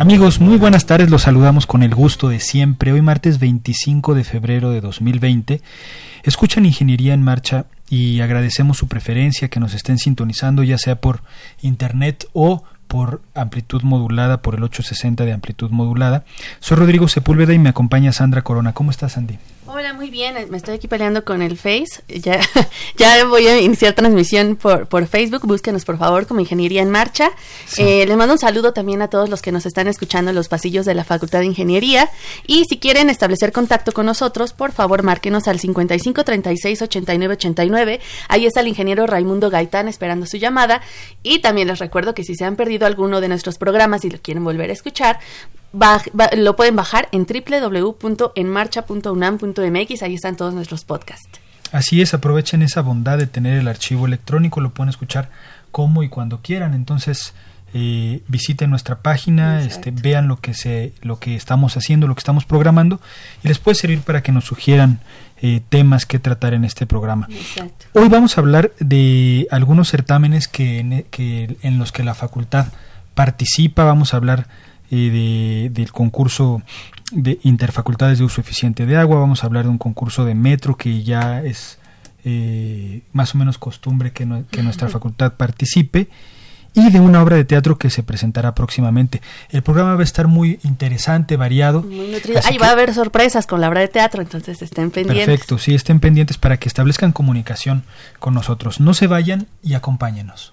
Amigos, muy buenas tardes, los saludamos con el gusto de siempre. Hoy martes 25 de febrero de 2020. Escuchan Ingeniería en Marcha y agradecemos su preferencia, que nos estén sintonizando ya sea por internet o por amplitud modulada, por el 860 de amplitud modulada. Soy Rodrigo Sepúlveda y me acompaña Sandra Corona. ¿Cómo estás, Sandy? Hola, muy bien. Me estoy aquí peleando con el Face. Ya, ya voy a iniciar transmisión por, por Facebook. Búsquenos, por favor, como Ingeniería en Marcha. Eh, les mando un saludo también a todos los que nos están escuchando en los pasillos de la Facultad de Ingeniería. Y si quieren establecer contacto con nosotros, por favor, márquenos al 55 36 89 89. Ahí está el ingeniero Raimundo Gaitán esperando su llamada. Y también les recuerdo que si se han perdido alguno de nuestros programas y lo quieren volver a escuchar, lo pueden bajar en www.enmarcha.unam.mx, ahí están todos nuestros podcasts. Así es, aprovechen esa bondad de tener el archivo electrónico, lo pueden escuchar como y cuando quieran. Entonces, eh, visiten nuestra página, este, vean lo que se, lo que estamos haciendo, lo que estamos programando, y les puede servir para que nos sugieran eh, temas que tratar en este programa. Hoy vamos a hablar de algunos certámenes que, que en los que la facultad participa, vamos a hablar de, del concurso de interfacultades de uso eficiente de agua, vamos a hablar de un concurso de metro que ya es eh, más o menos costumbre que, que nuestra facultad participe y de una obra de teatro que se presentará próximamente. El programa va a estar muy interesante, variado. Muy Ahí va a haber sorpresas con la obra de teatro, entonces estén pendientes. Perfecto, sí, estén pendientes para que establezcan comunicación con nosotros. No se vayan y acompáñenos.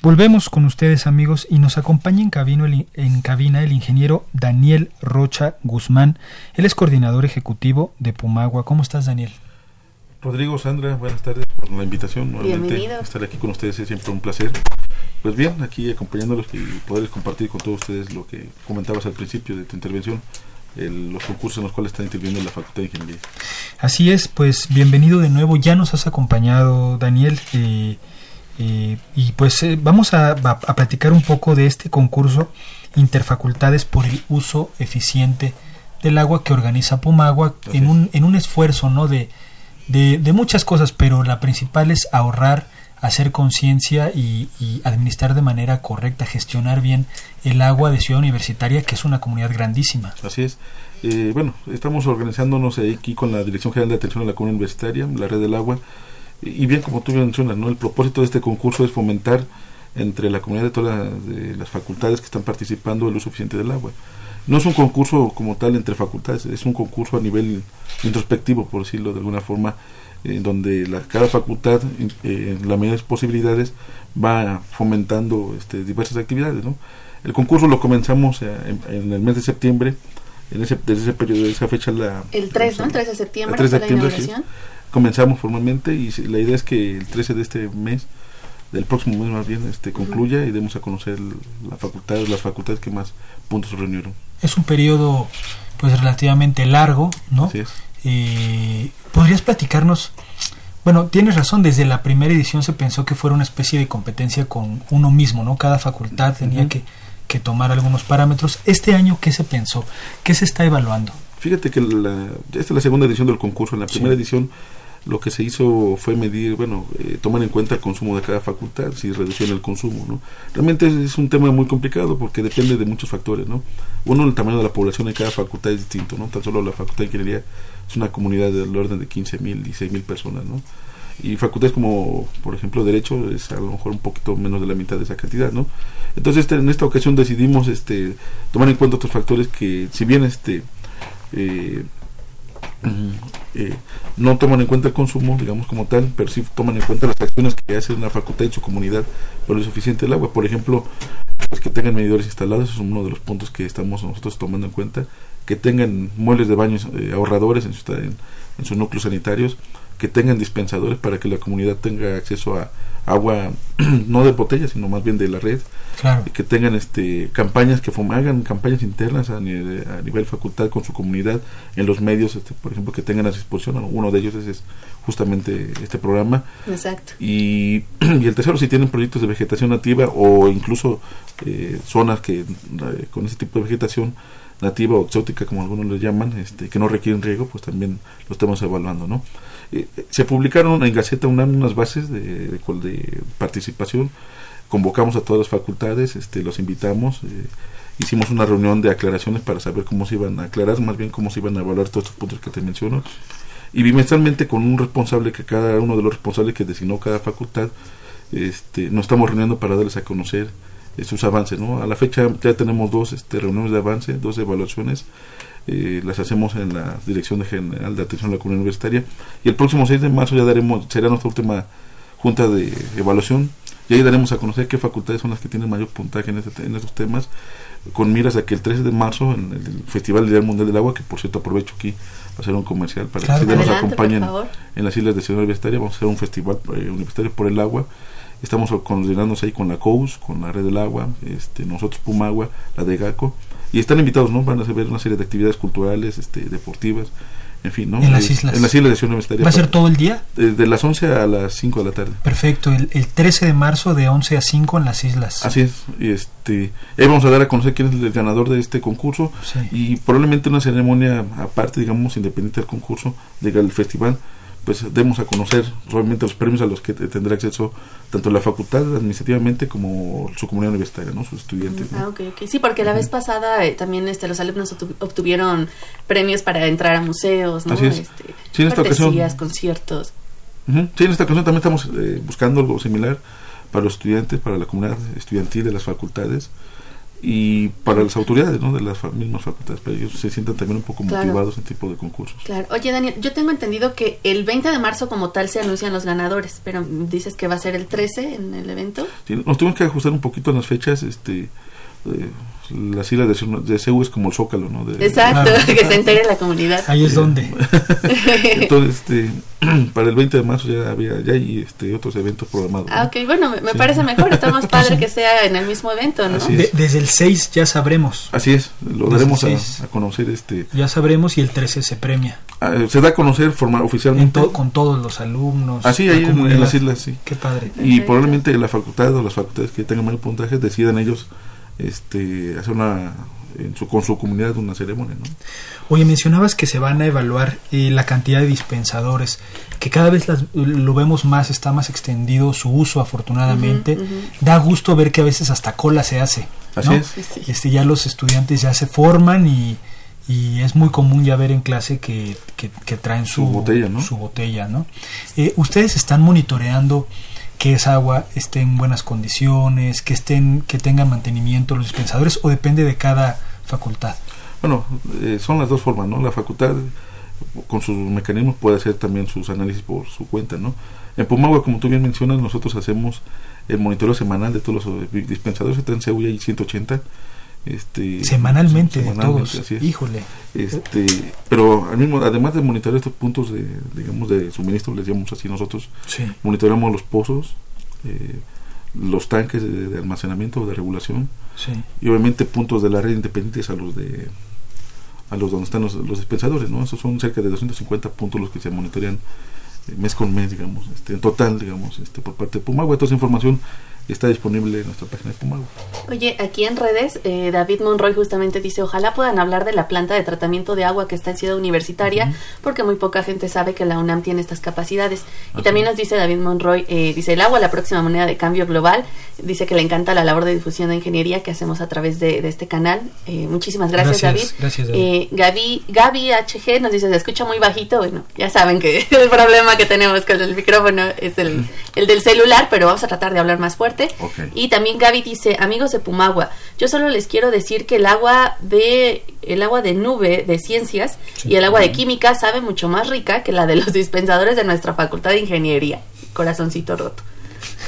Volvemos con ustedes amigos y nos acompaña en, cabina el ingeniero Daniel Rocha Guzmán. Él es coordinador ejecutivo de Pumagua. ¿Cómo estás Daniel? Rodrigo, Sandra, buenas tardes por la invitación. Nuevamente estar aquí con ustedes es siempre un placer. Pues bien, aquí acompañándolos y poder compartir con todos ustedes lo que comentabas al principio de tu intervención, los concursos en los cuales está interviniendo la Facultad de Ingeniería. Así es, pues bienvenido de nuevo. Ya nos has acompañado, Daniel. Eh, eh, y pues eh, vamos a, platicar un poco de este concurso Interfacultades por el uso eficiente del agua que organiza Pumagua en un, en un esfuerzo ¿no? de, de, muchas cosas, pero la principal es ahorrar, hacer conciencia y, administrar de manera correcta, gestionar bien el agua de Ciudad Universitaria, que es una comunidad grandísima. Así es. Eh, bueno, estamos organizándonos aquí con la Dirección General de Atención a la Comunidad Universitaria, la Red del Agua, y bien, como tú mencionas, ¿no? el propósito de este concurso es fomentar entre la comunidad de todas las facultades que están participando el uso eficiente del agua. No es un concurso como tal entre facultades, es un concurso a nivel introspectivo, por decirlo de alguna forma, en donde la, cada facultad, eh, en las mayores posibilidades, va fomentando este, diversas actividades. ¿no? El concurso lo comenzamos eh, en, el mes de septiembre, en ese, desde ese periodo, de esa fecha la... El 3, ¿no? El 3 de septiembre, el 3 de septiembre, la comenzamos formalmente y la idea es que el 13 de este mes, del próximo mes más bien, este concluya y demos a conocer la facultad, las facultades que más puntos reunieron. Es un periodo pues relativamente largo, ¿no? Eh, ¿Podrías platicarnos? Bueno, tienes razón, desde la primera edición se pensó que fuera una especie de competencia con uno mismo, ¿no? Cada facultad tenía que, que tomar algunos parámetros. Este año, ¿qué se pensó? ¿Qué se está evaluando? Fíjate que la, esta es la segunda edición del concurso. En la primera edición lo que se hizo fue medir, bueno, eh, tomar en cuenta el consumo de cada facultad, si reducción el consumo, ¿no? Realmente es, un tema muy complicado porque depende de muchos factores, ¿no? Uno, el tamaño de la población de cada facultad es distinto, ¿no? Tan solo la facultad de ingeniería es una comunidad del orden de 15 mil, 16 mil personas, ¿no? Y facultades como, por ejemplo, Derecho es a lo mejor un poquito menos de la mitad de esa cantidad, ¿no? Entonces, este, en esta ocasión decidimos este, tomar en cuenta otros factores que, si bien este, eh, eh, no toman en cuenta el consumo, digamos como tal, pero sí toman en cuenta las acciones que hace una facultad en su comunidad por el suficiente el agua. Por ejemplo, pues que tengan medidores instalados, es uno de los puntos que estamos nosotros tomando en cuenta, que tengan muebles de baños eh, ahorradores en, en sus núcleos sanitarios, que tengan dispensadores para que la comunidad tenga acceso a agua no de botella sino más bien de la red. Y que tengan este campañas que hagan campañas internas a nivel, a nivel, facultad con su comunidad en los medios este, por ejemplo que tengan a disposición. Uno de ellos es, justamente este programa. Exacto. Y, y, el tercero si tienen proyectos de vegetación nativa o incluso eh, zonas que eh, con ese tipo de vegetación nativa o exótica como algunos le llaman este que no requieren riego pues también lo estamos evaluando no eh, se publicaron en Gaceta UNAM unas bases de, de, participación, convocamos a todas las facultades, este, los invitamos, eh, hicimos una reunión de aclaraciones para saber cómo se iban a aclarar, más bien cómo se iban a evaluar todos estos puntos que te menciono, y bimestralmente con un responsable que cada uno de los responsables que designó cada facultad, este, nos estamos reuniendo para darles a conocer sus avances, ¿no? A la fecha ya tenemos dos este, reuniones de avance, dos evaluaciones, eh, las hacemos en la Dirección General de Atención a la Comunidad Universitaria. Y el próximo 6 de marzo ya daremos, será nuestra última junta de evaluación. Y ahí daremos a conocer qué facultades son las que tienen mayor puntaje en, este, en estos temas con miras a que el 13 de marzo en el Festival Ideal Mundial del Agua, que por cierto aprovecho aquí a hacer un comercial para que nos acompañen en las islas de Ciudad Universitaria, vamos a hacer un festival eh, universitario por el agua. Estamos coordinándonos ahí con la COUS, con la Red del Agua, este, nosotros Pumagua, la de GACO, y están invitados, ¿no? Van a ver una serie de actividades culturales, este, deportivas, en fin, ¿no? En las islas. En las islas de Ciudad Universitaria. ¿Va a ser todo el día? De, las 11 a las 5 de la tarde. Perfecto, el, el, 13 de marzo de 11 a 5 en las islas. Así es, y este, ahí vamos a dar a conocer quién es el ganador de este concurso y probablemente una ceremonia aparte, digamos, independiente del concurso, del festival, pues demos a conocer realmente los premios a los que tendrá acceso tanto la facultad administrativamente como su comunidad universitaria, ¿no? Sus estudiantes. Ah, ok, ok. Sí, porque la vez pasada eh, también este, los alumnos obtuvieron premios para entrar a museos, ¿no? Así es. Este, sí, en esta ocasión, conciertos. Sí, en esta ocasión también estamos eh, buscando algo similar para los estudiantes, para la comunidad estudiantil de las facultades y para las autoridades ¿no? de las mismas facultades, pero ellos se sientan también un poco motivados en tipo de concursos. Claro. Oye, Daniel, yo tengo entendido que el 20 de marzo como tal se anuncian los ganadores, pero dices que va a ser el 13 en el evento. Sí, nos tuvimos que ajustar un poquito en las fechas, este... Eh, las islas de, de Ceú es como el zócalo, ¿no? Exacto, que se entere la comunidad. Ahí es donde. Entonces, este, para el 20 de marzo ya había ya hay este, otros eventos programados. Ah, ok, bueno, me, parece mejor, está más padre que sea en el mismo evento, ¿no? desde el 6 ya sabremos. Así es, lo daremos a, conocer. este Ya sabremos y el 13 se premia. Ah, se da a conocer formal, oficialmente. con todos los alumnos. Así, ahí en, las islas, sí. Qué padre. Y probablemente la facultad o las facultades que tengan mayor puntaje decidan ellos este, hacer una en su, con su comunidad una ceremonia. ¿no? Oye, mencionabas que se van a evaluar eh, la cantidad de dispensadores, que cada vez lo vemos más, está más extendido su uso, afortunadamente. Da gusto ver que a veces hasta cola se hace. Así es. Este, ya los estudiantes ya se forman y, y es muy común ya ver en clase que, que, traen su, botella, ¿no? Su botella, ¿no? Eh, Ustedes están monitoreando que esa agua esté en buenas condiciones, que estén, que tengan mantenimiento los dispensadores o depende de cada facultad. Bueno, eh, son las dos formas, ¿no? La facultad con sus mecanismos puede hacer también sus análisis por su cuenta, ¿no? En Pumagua, como tú bien mencionas, nosotros hacemos el monitoreo semanal de todos los dispensadores, en Cebuya y 180 este, semanalmente, de todos. híjole. Este pero al mismo además de monitorear estos puntos de digamos de suministro les llamamos así nosotros monitoreamos los pozos eh, los tanques de, almacenamiento o de regulación y obviamente puntos de la red independientes a los de a los donde están los, dispensadores no esos son cerca de 250 puntos los que se monitorean eh, mes con mes digamos este en total digamos este por parte de Pumagua toda esa información está disponible en nuestra página de Pumagua. Oye, aquí en redes, eh, David Monroy justamente dice, ojalá puedan hablar de la planta de tratamiento de agua que está en Ciudad Universitaria, porque muy poca gente sabe que la UNAM tiene estas capacidades. Y también nos dice David Monroy, eh, dice, el agua, la próxima moneda de cambio global, dice que le encanta la labor de difusión de ingeniería que hacemos a través de, este canal. Eh, muchísimas gracias, David. Gracias, David. Gaby, Gaby HG nos dice, se escucha muy bajito, bueno, ya saben que el problema que tenemos con el micrófono es el, el del celular, pero vamos a tratar de hablar más fuerte. Y también Gaby dice, amigos de Pumagua, yo solo les quiero decir que el agua de el agua de nube de ciencias y el agua de química sabe mucho más rica que la de los dispensadores de nuestra facultad de ingeniería. Corazoncito roto.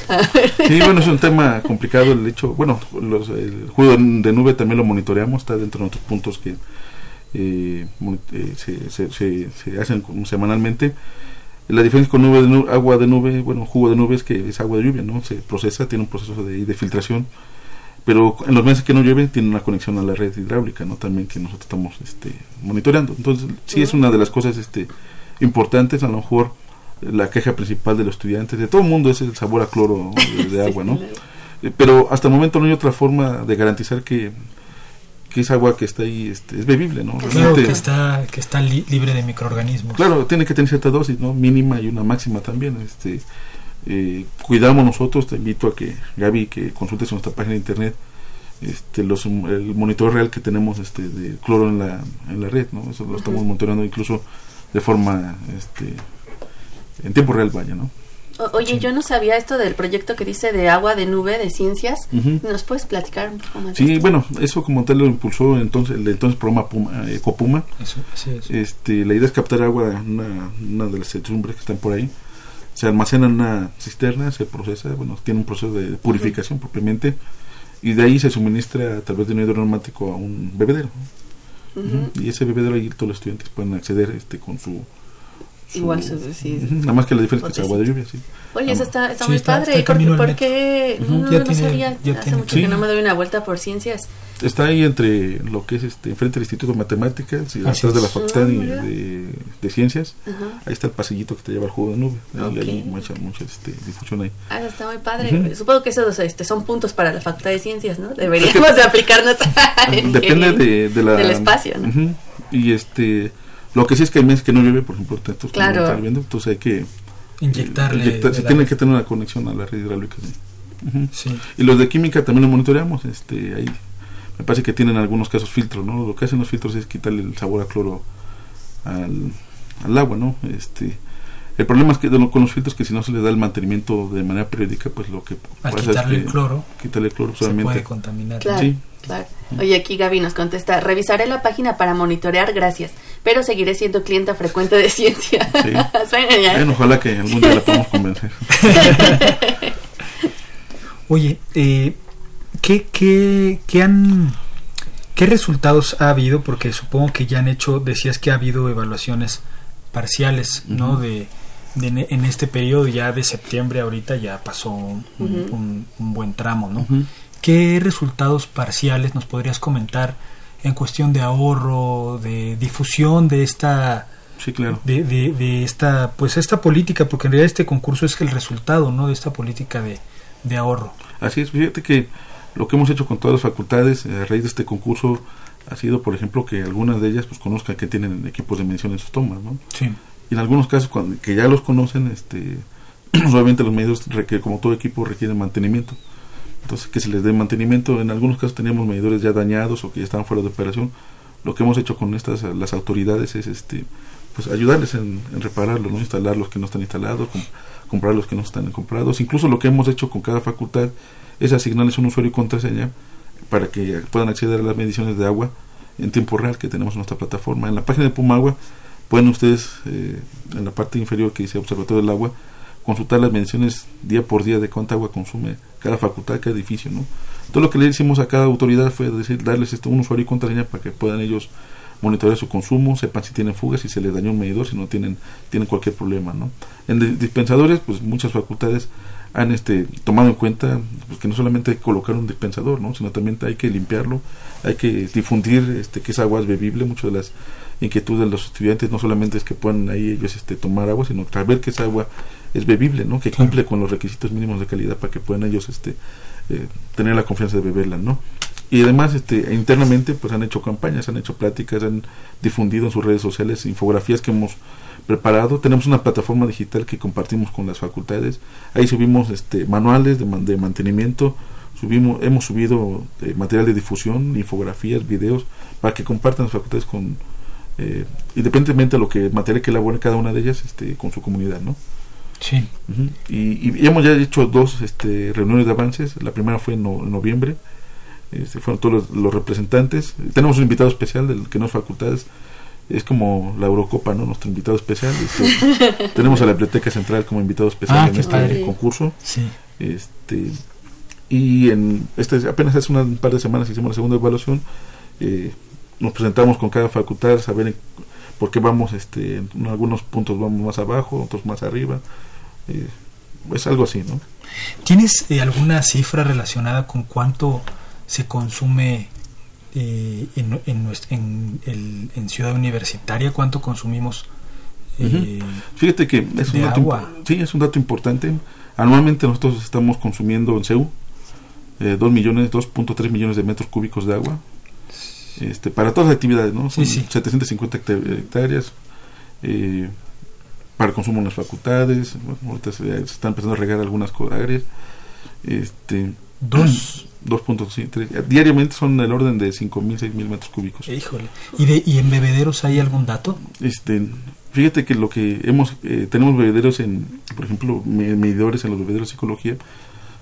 Sí, bueno, es un tema complicado el hecho, bueno, los, el juego de nube también lo monitoreamos, está dentro de nuestros puntos que eh, eh, se, se, se, hacen semanalmente la diferencia con nube de agua de nube, bueno, jugo de nube es que es agua de lluvia, ¿no? Se procesa, tiene un proceso de, de filtración, pero en los meses que no llueve tiene una conexión a la red hidráulica, ¿no? También que nosotros estamos este, monitoreando. Entonces, sí es una de las cosas este, importantes, a lo mejor la queja principal de los estudiantes, de todo el mundo es el sabor a cloro de, agua, ¿no? Eh, pero hasta el momento no hay otra forma de garantizar que que es agua que está ahí, este, es bebible, ¿no? Claro, que está, que está libre de microorganismos. Claro, tiene que tener cierta dosis, ¿no? Mínima y una máxima también. Este, eh, cuidamos nosotros, te invito a que, Gaby, que consultes nuestra página de internet, este, los, el monitor real que tenemos este, de cloro en la, en la red, ¿no? Eso lo estamos monitoreando incluso de forma, este, en tiempo real, vaya, ¿no? Oye, yo no sabía esto del proyecto que dice de agua de nube de ciencias. ¿Nos puedes platicar un poco más? Sí, bueno, eso como tal lo impulsó entonces el entonces programa Puma, Ecopuma. Eh, este, la idea es captar agua de una, una de las techumbres que están por ahí. Se almacena en una cisterna, se procesa, bueno, tiene un proceso de purificación propiamente y de ahí se suministra a través de un hidroneumático a un bebedero. Y ese bebedero ahí todos los estudiantes pueden acceder este con su Igual, sí. Nada más que la diferencia es que es agua de lluvia, sí. Oye, eso está, está muy padre. ¿Por, qué? No, no sabía. Hace mucho que no me doy una vuelta por ciencias. Está ahí entre lo que es este, enfrente del Instituto de Matemáticas y atrás de la Facultad ah, de, de, Ciencias. Ahí está el pasillito que te lleva al juego de nube. Ahí hay mucha, mucha este, difusión ahí. Ah, está muy padre. Supongo que esos este, son puntos para la Facultad de Ciencias, ¿no? Deberíamos de aplicarnos Depende de, de la, del espacio, ¿no? Y este lo que sí es que hay meses que no llueve, por ejemplo, estos claro. viendo, entonces hay que inyectarle. se tiene que tener una conexión a la red hidráulica. Sí. Y los de química también lo monitoreamos. Este, ahí me parece que tienen algunos casos filtros, ¿no? Lo que hacen los filtros es quitarle el sabor a cloro al, al agua, ¿no? Este, el problema es que con los filtros que si no se les da el mantenimiento de manera periódica, pues lo que Al pasa quitarle es que el cloro, quitarle el cloro solamente se puede contaminar. Claro, sí. claro. Oye, aquí Gaby nos contesta, revisaré la página para monitorear, gracias, pero seguiré siendo clienta frecuente de ciencia. Sí. bueno, ojalá que algún día la podamos convencer. Oye, eh, ¿qué, qué, qué han... ¿Qué resultados ha habido? Porque supongo que ya han hecho, decías que ha habido evaluaciones parciales, ¿no? De, en este periodo ya de septiembre ahorita ya pasó un, buen tramo, ¿no? ¿Qué resultados parciales nos podrías comentar en cuestión de ahorro, de difusión de esta sí, claro. de, de, esta pues esta política, porque en realidad este concurso es el resultado, ¿no? De esta política de, de ahorro. Así es, fíjate que lo que hemos hecho con todas las facultades eh, a raíz de este concurso ha sido, por ejemplo, que algunas de ellas pues conozcan que tienen equipos de medición en sus tomas, ¿no? Sí y en algunos casos cuando, que ya los conocen este obviamente los medios como todo equipo requieren mantenimiento entonces que se les dé mantenimiento. En algunos casos teníamos medidores ya dañados o que ya estaban fuera de operación. Lo que hemos hecho con estas las autoridades es este pues ayudarles en, repararlos no instalar los que no están instalados comprar los que no están comprados. Incluso lo que hemos hecho con cada facultad es asignarles un usuario y contraseña para que puedan acceder a las mediciones de agua en tiempo real que tenemos en nuestra plataforma. En la página de Pumagua pueden ustedes eh, en la parte inferior que dice Observatorio del Agua consultar las menciones día por día de cuánta agua consume cada facultad, cada edificio, ¿no? Todo lo que le hicimos a cada autoridad fue decir, darles este, un usuario y contraseña para que puedan ellos monitorear su consumo, sepan si tienen fugas, si se les dañó un medidor, si no tienen, tienen cualquier problema, ¿no? En dispensadores, pues muchas facultades han este, tomado en cuenta pues, que no solamente hay que colocar un dispensador, ¿no? sino también hay que limpiarlo, hay que difundir este, que esa agua es bebible. Muchas de las inquietudes de los estudiantes no solamente es que puedan ahí ellos este, tomar agua, sino saber que esa agua es bebible, ¿no? que cumple con los requisitos mínimos de calidad para que puedan ellos este, eh, tener la confianza de beberla. ¿no? Y además este, internamente pues han hecho campañas, han hecho pláticas, han difundido en sus redes sociales infografías que hemos preparado. Tenemos una plataforma digital que compartimos con las facultades. Ahí subimos este, manuales de, de mantenimiento, subimos, hemos subido eh, material de difusión, infografías, videos, para que compartan las facultades con, eh, independientemente de lo que material que elabore cada una de ellas, este, con su comunidad, ¿no? Sí. y, y, hemos ya hecho dos este, reuniones de avances. La primera fue en, noviembre. Este, fueron todos los, los, representantes. Tenemos un invitado especial del que no es facultades, es como la Eurocopa, ¿no? Nuestro invitado especial. Este, tenemos a la Biblioteca Central como invitado especial ah, en este padre. concurso. Sí. Este, y en este apenas hace un par de semanas hicimos la segunda evaluación. Eh, nos presentamos con cada facultad, saber por qué vamos, este, en algunos puntos vamos más abajo, otros más arriba. Eh, es algo así, ¿no? ¿Tienes eh, alguna cifra relacionada con cuánto se consume eh, en, en, en, el, en, Ciudad Universitaria cuánto consumimos uh -huh. fíjate que es un, dato, agua. sí, es un dato importante anualmente nosotros estamos consumiendo en CEU eh, 2 millones 2.3 millones de metros cúbicos de agua este para todas las actividades no Son sí, sí. 750 hectáreas eh, para consumo en las facultades bueno, ahorita se, se, están empezando a regar algunas áreas este dos 2.3 diariamente son del orden de 5.000, 6.000 metros cúbicos. Híjole. ¿Y, de, ¿Y en bebederos hay algún dato? Este, fíjate que lo que hemos, eh, tenemos bebederos en, por ejemplo, medidores en los bebederos de psicología,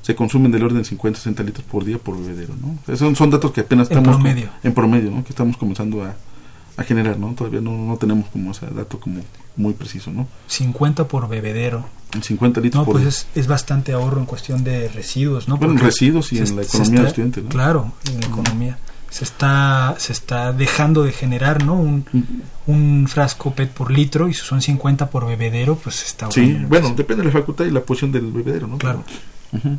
se consumen del orden de 50, 60 litros por día por bebedero, ¿no? Son, son datos que apenas estamos... En promedio. Con, en promedio, ¿no? Que estamos comenzando a, a generar, ¿no? Todavía no, no tenemos como ese dato como muy preciso, ¿no? 50 por bebedero. 50 litros no, por pues es, es, bastante ahorro en cuestión de residuos, ¿no? Bueno, en residuos y en la economía está, del estudiante, ¿no? Claro, en la economía. Se está, se está dejando de generar, ¿no? Un, un frasco PET por litro y si son 50 por bebedero, pues está Sí, bueno, depende de la facultad y la posición del bebedero, ¿no? Claro. Uh -huh.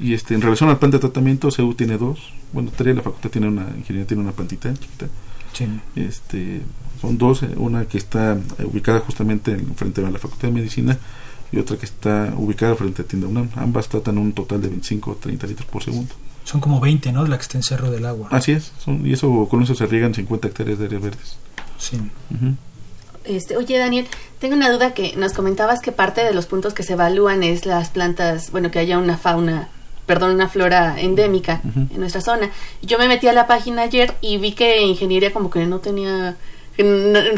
Y este, en relación al plan de tratamiento, CEU tiene dos. Bueno, tres, la facultad tiene una, ingeniería tiene una plantita chiquita. Sí. Este, son dos, una que está ubicada justamente en, frente a la Facultad de Medicina y otra que está ubicada frente a Tienda UNAM. Ambas tratan un total de 25 o 30 litros por segundo. Son como 20, ¿no? La que está en Cerro del Agua. Así es, son, y eso con eso se riegan 50 hectáreas de áreas verdes. Sí. Uh -huh. Este, oye Daniel, tengo una duda que nos comentabas que parte de los puntos que se evalúan es las plantas, bueno, que haya una fauna perdón, una flora endémica uh -huh. en nuestra zona. Yo me metí a la página ayer y vi que ingeniería como que no tenía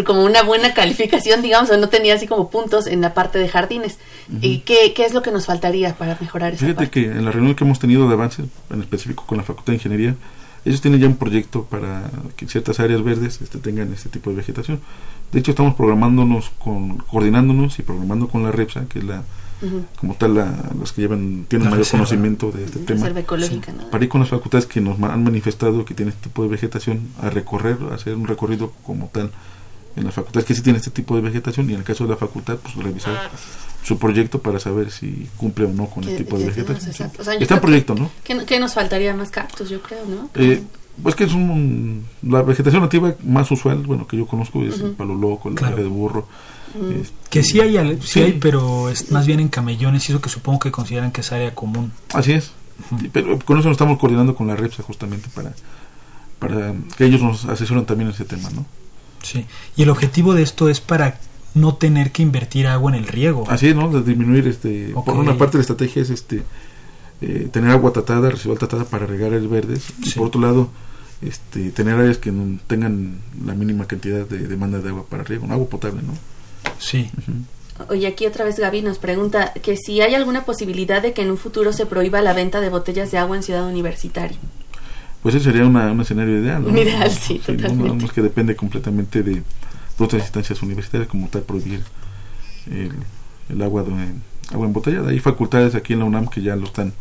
como una buena calificación, digamos, o no tenía así como puntos en la parte de jardines. Uh -huh. ¿Y qué, qué, es lo que nos faltaría para mejorar esa Fíjate parte? que en la reunión que hemos tenido de avance, en específico con la Facultad de Ingeniería, ellos tienen ya un proyecto para que ciertas áreas verdes este, tengan este tipo de vegetación. De hecho, estamos programándonos, con, coordinándonos y programando con la REPSA, que es la, uh -huh. como tal la, las que llevan tienen la mayor reserva. conocimiento de este la tema reserva ecológica, sí. ¿no? para ir con las facultades que nos han manifestado que tienen este tipo de vegetación a recorrer a hacer un recorrido como tal en las facultades que sí tienen este tipo de vegetación y en el caso de la facultad pues revisar su proyecto para saber si cumple o no con el tipo de vegetación sí. o sea, está en proyecto no ¿qué, ¿qué, nos faltaría más cactus yo creo no eh, pues que es un, un, la vegetación nativa más usual bueno que yo conozco es uh -huh. el palo loco el claro. de burro Mm. Que sí hay, sí, sí hay, pero es más bien en camellones y eso que supongo que consideran que es área común. Así es. Uh -huh. Pero con eso nos estamos coordinando con la REPSA justamente para, para que ellos nos asesoren también en ese tema, ¿no? Sí. Y el objetivo de esto es para no tener que invertir agua en el riego. Así es, ¿no? De disminuir, este, okay. por una parte la estrategia es este eh, tener agua tratada, residual tratada para regar áreas verdes sí. y por otro lado este, tener áreas que no tengan la mínima cantidad de demanda de agua para riego, agua potable, ¿no? Sí. Uh -huh. Oye, aquí otra vez Gaby nos pregunta que si hay alguna posibilidad de que en un futuro se prohíba la venta de botellas de agua en Ciudad Universitaria. Pues ese sería una, un escenario ideal, ¿no? Ideal, sí, sí totalmente. No, es que depende completamente de, de otras instancias universitarias, como tal prohibir el, el agua, de, agua embotellada. Hay facultades aquí en la UNAM que ya lo están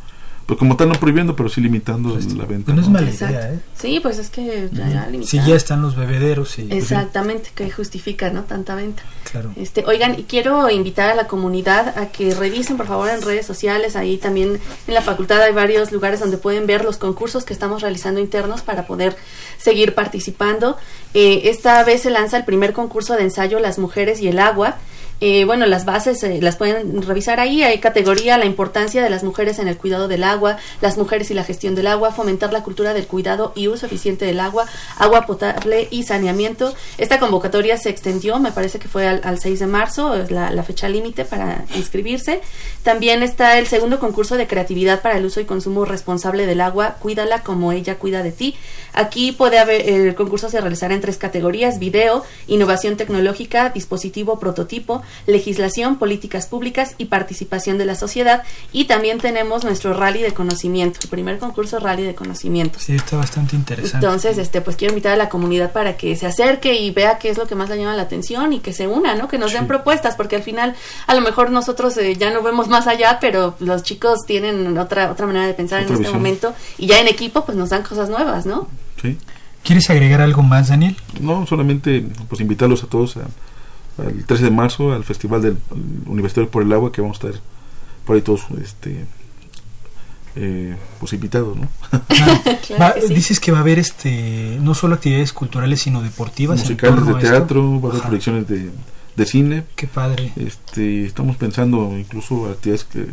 pues como tal no prohibiendo, pero sí limitando la venta. no es mala idea, ¿eh? Sí, pues es que ya, Si ya están los bebederos y... Pues Exactamente, que justifica, ¿no? Tanta venta. Claro. Este, oigan, y quiero invitar a la comunidad a que revisen, por favor, en redes sociales. Ahí también en la facultad hay varios lugares donde pueden ver los concursos que estamos realizando internos para poder seguir participando. Eh, esta vez se lanza el primer concurso de ensayo Las Mujeres y el Agua. Eh, bueno, las bases eh, las pueden revisar ahí. Hay categoría, la importancia de las mujeres en el cuidado del agua, las mujeres y la gestión del agua, fomentar la cultura del cuidado y uso eficiente del agua, agua potable y saneamiento. Esta convocatoria se extendió, me parece que fue al, 6 de marzo, es la, la fecha límite para inscribirse. También está el segundo concurso de creatividad para el uso y consumo responsable del agua, Cuídala como ella cuida de ti. Aquí puede haber, el concurso se realizará en tres categorías, video, innovación tecnológica, dispositivo, prototipo, legislación, políticas públicas y participación de la sociedad. Y también tenemos nuestro rally de conocimiento, el primer concurso rally de conocimiento. Sí, está bastante interesante. Entonces, este, pues quiero invitar a la comunidad para que se acerque y vea qué es lo que más le llama la atención y que se una, ¿no? Que nos den propuestas, porque al final a lo mejor nosotros eh, ya no vemos más allá, pero los chicos tienen otra otra manera de pensar en este momento y ya en equipo pues nos dan cosas nuevas, ¿no? Sí. ¿Quieres agregar algo más, Daniel? No, solamente pues invitarlos a todos a el 13 de marzo al Festival del Universitario por el Agua, que vamos a estar por ahí todos este, eh, pues invitados, ¿no? Dices que va a haber este no solo actividades culturales, sino deportivas. Musicales de teatro, va a haber proyecciones de, de, cine. Qué padre. Este, estamos pensando incluso actividades que,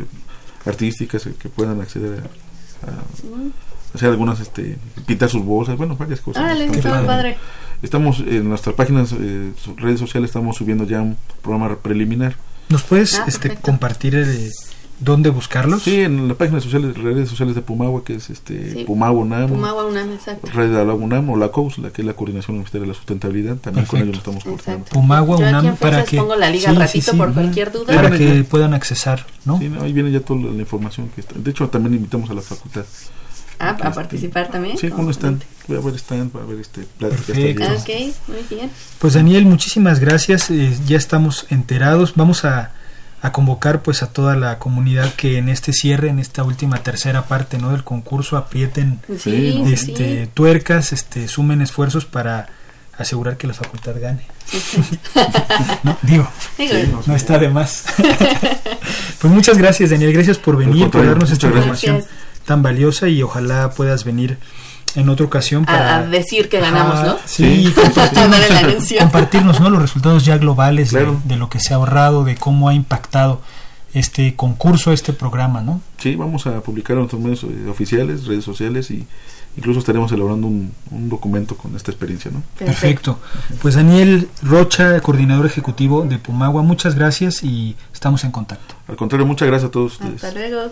artísticas que, puedan acceder a, hacer algunas, este, pintar sus bolsas, bueno, varias cosas. Ah, padre. Estamos en nuestras páginas, eh, redes sociales, estamos subiendo ya un programa preliminar. ¿Nos puedes ah, este, compartir el, dónde buscarlos? Sí, en la página sociales, redes sociales de Pumagua, que es este sí. Pumagua UNAM, Pumagua UNAM, exacto. Red de la UNAM o la COUS, la que es la Coordinación Universitaria de la Sustentabilidad, también con ellos estamos coordinando. Pumagua UNAM para que pongo la liga ratito por cualquier duda. Para que puedan accesar, ¿no? Sí, ahí viene ya toda la información que está. De hecho, también invitamos a la facultad Ah, a participar también. Sí, uno están. Voy a ver stand, voy a ver este Perfecto. Ok, muy bien. Pues Daniel, muchísimas gracias. Eh, ya estamos enterados. Vamos a, a, convocar pues a toda la comunidad que en este cierre, en esta última tercera parte, ¿no? Del concurso aprieten sí, este tuercas, este sumen esfuerzos para asegurar que la facultad gane. no, digo, no, está de más. pues muchas gracias, Daniel. Gracias por venir, por darnos esta información tan valiosa y ojalá puedas venir en otra ocasión para a, decir que ganamos, ¿no? Sí, compartirnos, ¿no? Los resultados ya globales de, lo que se ha ahorrado, de cómo ha impactado este concurso, este programa, ¿no? Sí, vamos a publicar en nuestros medios oficiales, redes sociales y incluso estaremos elaborando un, documento con esta experiencia, ¿no? Perfecto. Pues Daniel Rocha, coordinador ejecutivo de Pumagua, muchas gracias y estamos en contacto. Al contrario, muchas gracias a todos ustedes. Hasta luego.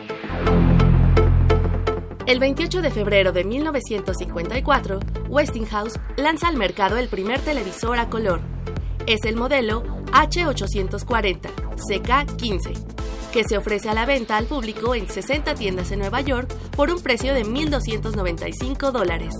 El 28 de febrero de 1954, Westinghouse lanza al mercado el primer televisor a color. Es el modelo H840 CK15, que se ofrece a la venta al público en 60 tiendas en Nueva York por un precio de 1.295 dólares.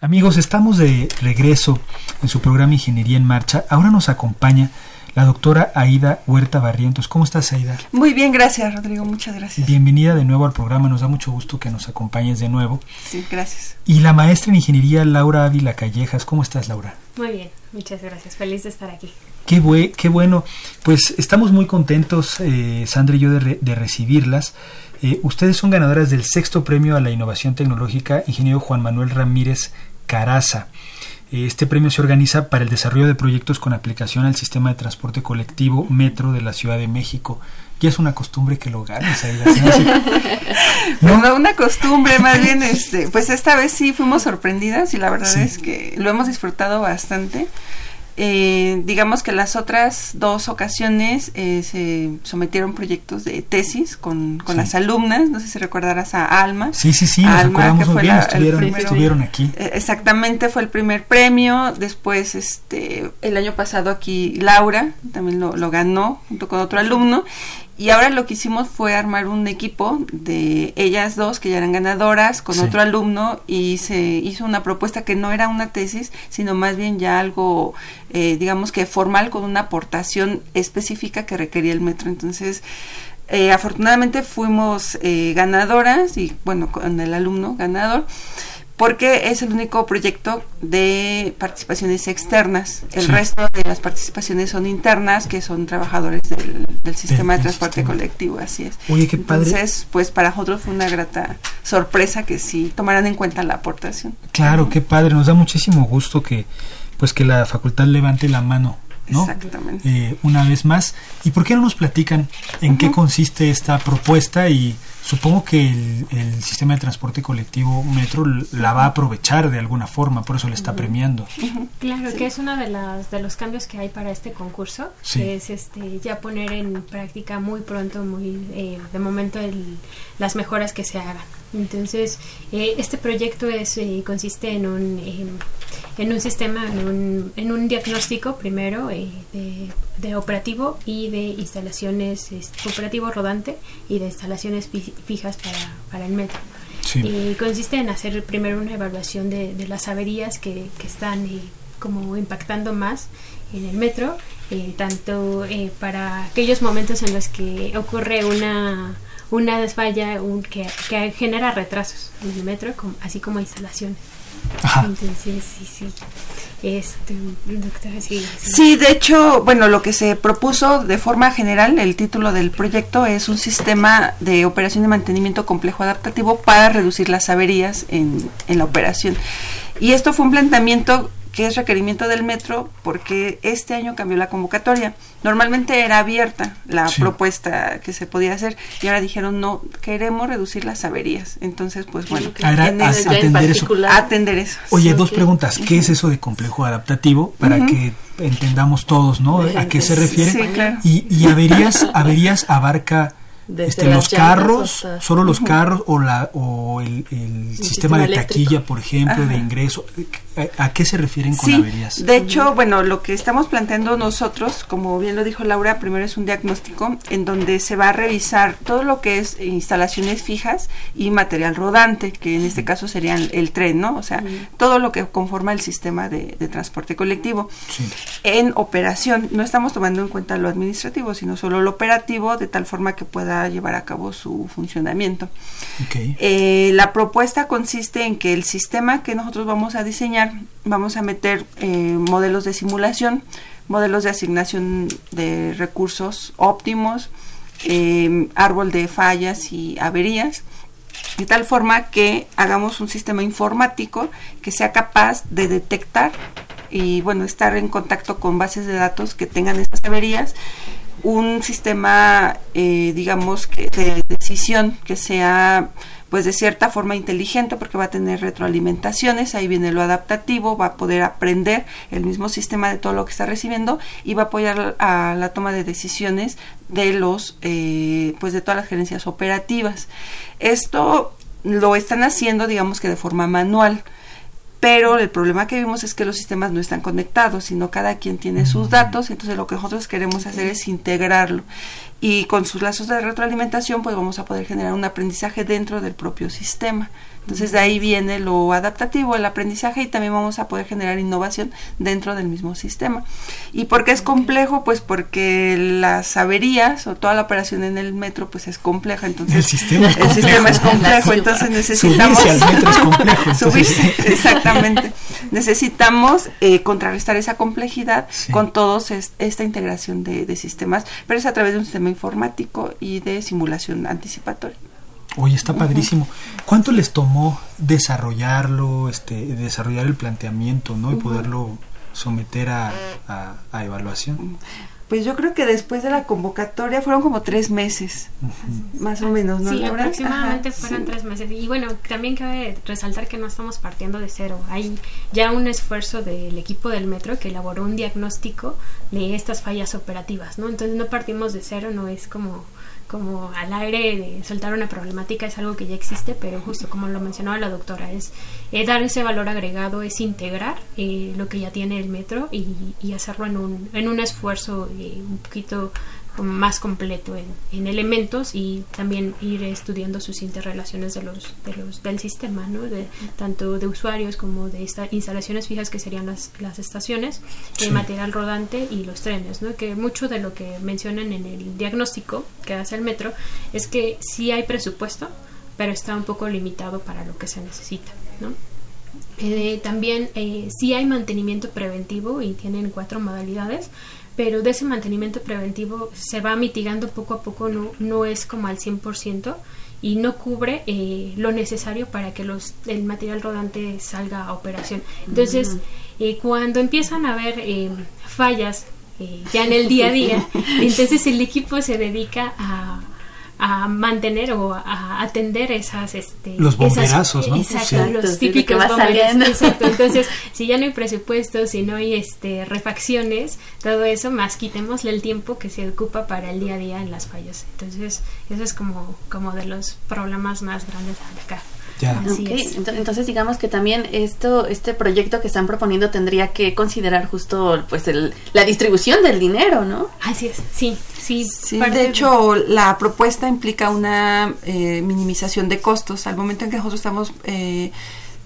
Amigos, estamos de regreso en su programa Ingeniería en Marcha. Ahora nos acompaña la doctora Aida Huerta Barrientos. ¿Cómo estás, Aida? Muy bien, gracias, Rodrigo. Muchas gracias. Bienvenida de nuevo al programa. Nos da mucho gusto que nos acompañes de nuevo. Sí, gracias. Y la maestra en ingeniería Laura Ávila Callejas. ¿Cómo estás, Laura? Muy bien, muchas gracias. Feliz de estar aquí. Qué, qué bueno. Pues estamos muy contentos, eh, Sandra y yo, de, recibirlas. Eh, ustedes son ganadoras del sexto premio a la innovación tecnológica, ingeniero Juan Manuel Ramírez Caraza. Este premio se organiza para el desarrollo de proyectos con aplicación al sistema de transporte colectivo Metro de la Ciudad de México. Ya es una costumbre que lo ganes ahí. ¿No? una costumbre, más bien, este, pues esta vez sí fuimos sorprendidas y la verdad es que lo hemos disfrutado bastante. Eh, digamos que las otras dos ocasiones eh, se sometieron proyectos de tesis con, con las alumnas, no sé si recordarás a Alma. Sí, sí, sí, nos acordamos muy bien, estuvieron, estuvieron, aquí. Eh, exactamente, fue el primer premio, después este el año pasado aquí Laura también lo, lo ganó junto con otro alumno y ahora lo que hicimos fue armar un equipo de ellas dos que ya eran ganadoras con otro alumno y se hizo una propuesta que no era una tesis, sino más bien ya algo, eh, digamos que formal con una aportación específica que requería el metro. Entonces, eh, afortunadamente fuimos eh, ganadoras y bueno, con el alumno ganador porque es el único proyecto de participaciones externas. El resto de las participaciones son internas, que son trabajadores del, sistema de transporte colectivo, así es. Oye, qué padre. Entonces, pues para nosotros fue una grata sorpresa que sí tomaran en cuenta la aportación. Claro, qué padre. Nos da muchísimo gusto que, pues que la facultad levante la mano ¿no? Exactamente. Eh, una vez más. ¿Y por qué no nos platican en qué consiste esta propuesta? Y supongo que el, sistema de transporte colectivo Metro la va a aprovechar de alguna forma, por eso le está premiando. Claro, que es uno de, las, de los cambios que hay para este concurso, que es este ya poner en práctica muy pronto, muy eh, de momento el, las mejoras que se hagan. Entonces, eh, este proyecto es eh, consiste en un, en, un sistema, en un, en un diagnóstico primero eh, de, operativo y de instalaciones, operativo rodante y de instalaciones fijas para, para el metro. y consiste en hacer primero una evaluación de, de las averías que, que están como impactando más en el metro, tanto para aquellos momentos en los que ocurre una una desfalla un, que, que, genera retrasos en el metro, así como instalaciones. Entonces, sí, sí. Este, doctora, sí, sí. de hecho, bueno, lo que se propuso de forma general, el título del proyecto es un sistema de operación y mantenimiento complejo adaptativo para reducir las averías en, en la operación. Y esto fue un planteamiento que es requerimiento del metro porque este año cambió la convocatoria. Normalmente era abierta la propuesta que se podía hacer y ahora dijeron no, queremos reducir las averías. Entonces, pues bueno, atender, eso. atender eso. Oye, dos preguntas. ¿Qué es eso de complejo adaptativo? Para que entendamos todos, ¿no? ¿A qué se refiere? Sí, claro. Y, y averías, averías abarca este, los carros, solo los carros o la o el, sistema, de taquilla, por ejemplo, de ingreso. ¿A, qué se refieren con averías? De hecho, bueno, lo que estamos planteando nosotros, como bien lo dijo Laura, primero es un diagnóstico en donde se va a revisar todo lo que es instalaciones fijas y material rodante, que en este caso serían el tren, ¿no? O sea, todo lo que conforma el sistema de, transporte colectivo. En operación, no estamos tomando en cuenta lo administrativo, sino solo lo operativo, de tal forma que pueda llevar a cabo su funcionamiento. Eh, la propuesta consiste en que el sistema que nosotros vamos a diseñar, vamos a meter eh, modelos de simulación, modelos de asignación de recursos óptimos, eh, árbol de fallas y averías, de tal forma que hagamos un sistema informático que sea capaz de detectar y bueno estar en contacto con bases de datos que tengan esas averías un sistema, eh, digamos, que de decisión que sea pues de cierta forma inteligente porque va a tener retroalimentaciones, ahí viene lo adaptativo, va a poder aprender el mismo sistema de todo lo que está recibiendo y va a apoyar a la toma de decisiones de los eh, pues de todas las gerencias operativas. Esto lo están haciendo digamos que de forma manual pero el problema que vimos es que los sistemas no están conectados, sino cada quien tiene sus datos, entonces lo que nosotros queremos hacer es integrarlo. Y con sus lazos de retroalimentación pues vamos a poder generar un aprendizaje dentro del propio sistema. Entonces de ahí viene lo adaptativo, el aprendizaje y también vamos a poder generar innovación dentro del mismo sistema. ¿Y por qué es complejo? Pues porque las averías o toda la operación en el metro pues es compleja. Entonces el sistema es complejo, entonces necesitamos subirse exactamente. necesitamos eh, contrarrestar esa complejidad con todos esta integración de, de sistemas, pero es a través de un sistema informático y de simulación anticipatoria. Oye, está padrísimo. ¿Cuánto les tomó desarrollarlo, este, desarrollar el planteamiento, ¿no? Y poderlo someter a, a, evaluación. Pues yo creo que después de la convocatoria fueron como tres meses, más o menos, ¿no? Sí, aproximadamente fueron tres meses. Y bueno, también cabe resaltar que no estamos partiendo de cero. Hay ya un esfuerzo del equipo del metro que elaboró un diagnóstico de estas fallas operativas, ¿no? Entonces no partimos de cero, no es como como al aire de soltar una problemática es algo que ya existe, pero justo como lo mencionaba la doctora, es, dar ese valor agregado, es integrar eh, lo que ya tiene el metro y, y hacerlo en un, en un esfuerzo eh, un poquito más completo en, elementos y también ir estudiando sus interrelaciones de los, de los del sistema, ¿no? de, tanto de usuarios como de esta, instalaciones fijas que serían las, las estaciones, el material rodante y los trenes, ¿no? que mucho de lo que mencionan en el diagnóstico que hace el metro es que sí hay presupuesto, pero está un poco limitado para lo que se necesita. ¿no? Eh, también eh, sí hay mantenimiento preventivo y tienen cuatro modalidades pero de ese mantenimiento preventivo se va mitigando poco a poco, no, no es como al 100% y no cubre eh, lo necesario para que los, el material rodante salga a operación. Entonces, eh, cuando empiezan a haber eh, fallas ya en el día a día, entonces el equipo se dedica a a mantener o a atender esas este los bomberazos ¿no? exacto los típicos bomberazos exacto. Entonces si ya no hay presupuesto si no hay este refacciones todo eso más quitémosle el tiempo que se ocupa para el día a día en las fallas. Entonces eso es como como de los problemas más grandes acá entonces digamos que también esto, este proyecto que están proponiendo tendría que considerar justo pues el, la distribución del dinero, ¿no? Así es, sí, sí. de hecho, la propuesta implica una eh, minimización de costos. Al momento en que nosotros estamos eh,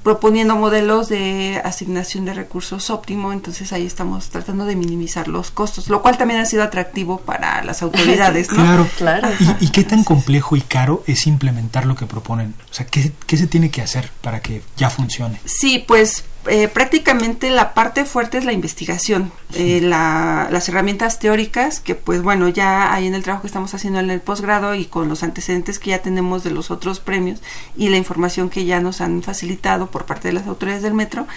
proponiendo modelos de asignación de recursos óptimo, entonces ahí estamos tratando de minimizar los costos, lo cual también ha sido atractivo para las autoridades. Claro, claro. ¿Y, qué tan complejo y caro es implementar lo que proponen? O sea, ¿qué, ¿qué se tiene que hacer para que ya funcione? Sí, pues eh, prácticamente la parte fuerte es la investigación, eh, las herramientas teóricas que pues bueno ya hay en el trabajo que estamos haciendo en el posgrado y con los antecedentes que ya tenemos de los otros premios y la información que ya nos han facilitado por parte de las autoridades del metro,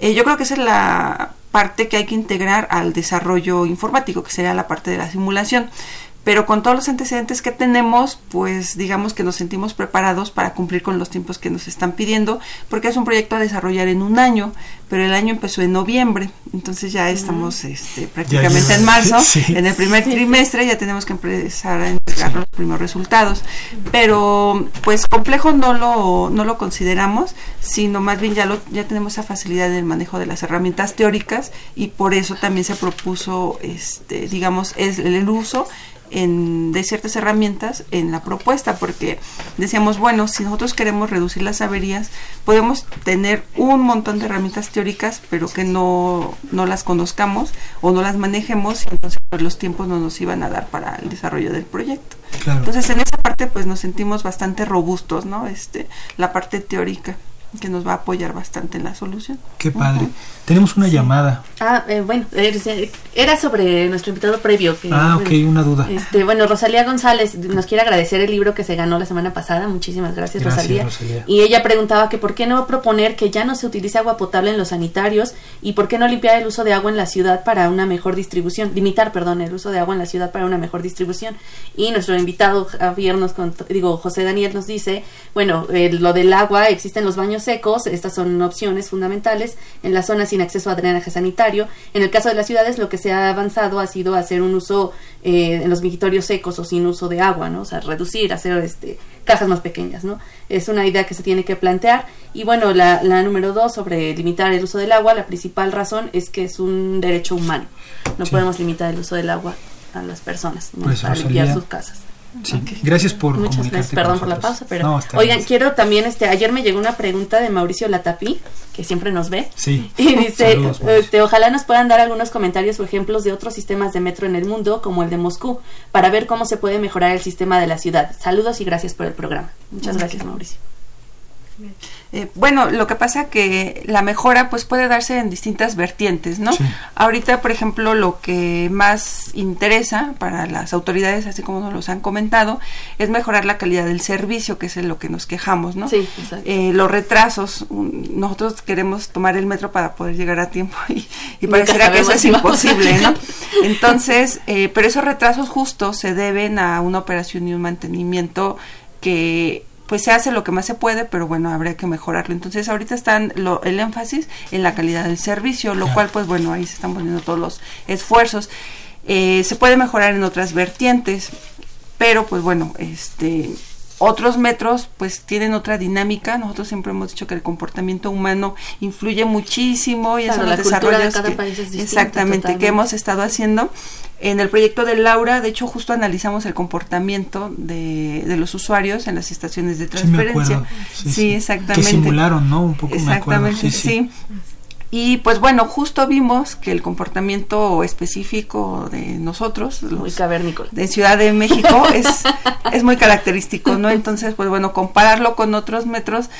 eh, yo creo que esa es la parte que hay que integrar al desarrollo informático, que sería la parte de la simulación pero con todos los antecedentes que tenemos, pues digamos que nos sentimos preparados para cumplir con los tiempos que nos están pidiendo, porque es un proyecto a desarrollar en un año, pero el año empezó en noviembre, entonces ya estamos este, prácticamente en marzo, en el primer trimestre ya tenemos que empezar a entregar los primeros resultados, pero pues complejo no lo, no lo consideramos, sino más bien ya, lo, ya tenemos esa facilidad en el manejo de las herramientas teóricas y por eso también se propuso, este, digamos, es el uso en, de ciertas herramientas en la propuesta, porque decíamos, bueno, si nosotros queremos reducir las averías, podemos tener un montón de herramientas teóricas, pero que no, no las conozcamos o no las manejemos, y entonces pues, los tiempos no nos iban a dar para el desarrollo del proyecto. Entonces, en esa parte, pues nos sentimos bastante robustos, ¿no? Este, la parte teórica que nos va a apoyar bastante en la solución. Qué padre. Tenemos una llamada. Ah, eh, bueno, era sobre nuestro invitado previo. Que, ah, ok, una duda. Este, bueno, Rosalía González nos quiere agradecer el libro que se ganó la semana pasada. Muchísimas gracias, Rosalía. Y ella preguntaba que por qué no proponer que ya no se utilice agua potable en los sanitarios y por qué no limpiar el uso de agua en la ciudad para una mejor distribución, limitar, perdón, el uso de agua en la ciudad para una mejor distribución. Y nuestro invitado Javier nos, digo, José Daniel nos dice, bueno, eh, lo del agua existe en los baños secos, estas son opciones fundamentales en las zonas acceso a drenaje sanitario. En el caso de las ciudades, lo que se ha avanzado ha sido hacer un uso eh, en los migitorios secos o sin uso de agua, ¿no? O sea, reducir, hacer este, cajas más pequeñas, ¿no? Es una idea que se tiene que plantear. Y bueno, la, número dos, sobre limitar el uso del agua, la principal razón es que es un derecho humano. No podemos limitar el uso del agua a las personas pues, para limpiar sus casas. Gracias por Muchas gracias, perdón por la pausa, pero oigan, quiero también este ayer me llegó una pregunta de Mauricio Latapí, que siempre nos ve. Sí. Y dice, este, ojalá nos puedan dar algunos comentarios o ejemplos de otros sistemas de metro en el mundo, como el de Moscú, para ver cómo se puede mejorar el sistema de la ciudad. Saludos y gracias por el programa. Muchas gracias, Mauricio. Eh, bueno, lo que pasa que la mejora pues puede darse en distintas vertientes, ¿no? Ahorita, por ejemplo, lo que más interesa para las autoridades, así como nos los han comentado, es mejorar la calidad del servicio, que es en lo que nos quejamos, ¿no? Sí, exacto. Eh, los retrasos, nosotros queremos tomar el metro para poder llegar a tiempo y, y pareciera que eso es imposible, ¿no? Entonces, eh, pero esos retrasos justos se deben a una operación y un mantenimiento que pues se hace lo que más se puede, pero bueno, habría que mejorarlo. Entonces, ahorita están lo, el énfasis en la calidad del servicio, lo cual, pues bueno, ahí se están poniendo todos los esfuerzos. Eh, se puede mejorar en otras vertientes, pero pues bueno, este otros metros pues tienen otra dinámica. Nosotros siempre hemos dicho que el comportamiento humano influye muchísimo y eso los desarrollos que, exactamente que hemos estado haciendo. En el proyecto de Laura, de hecho, justo analizamos el comportamiento de, de los usuarios en las estaciones de transferencia. Sí, exactamente. Que simularon, ¿no? Un poco Exactamente, sí. Y pues bueno, justo vimos que el comportamiento específico de nosotros, muy cavernícola, de Ciudad de México, es, es muy característico, ¿no? Entonces, pues bueno, compararlo con otros metros,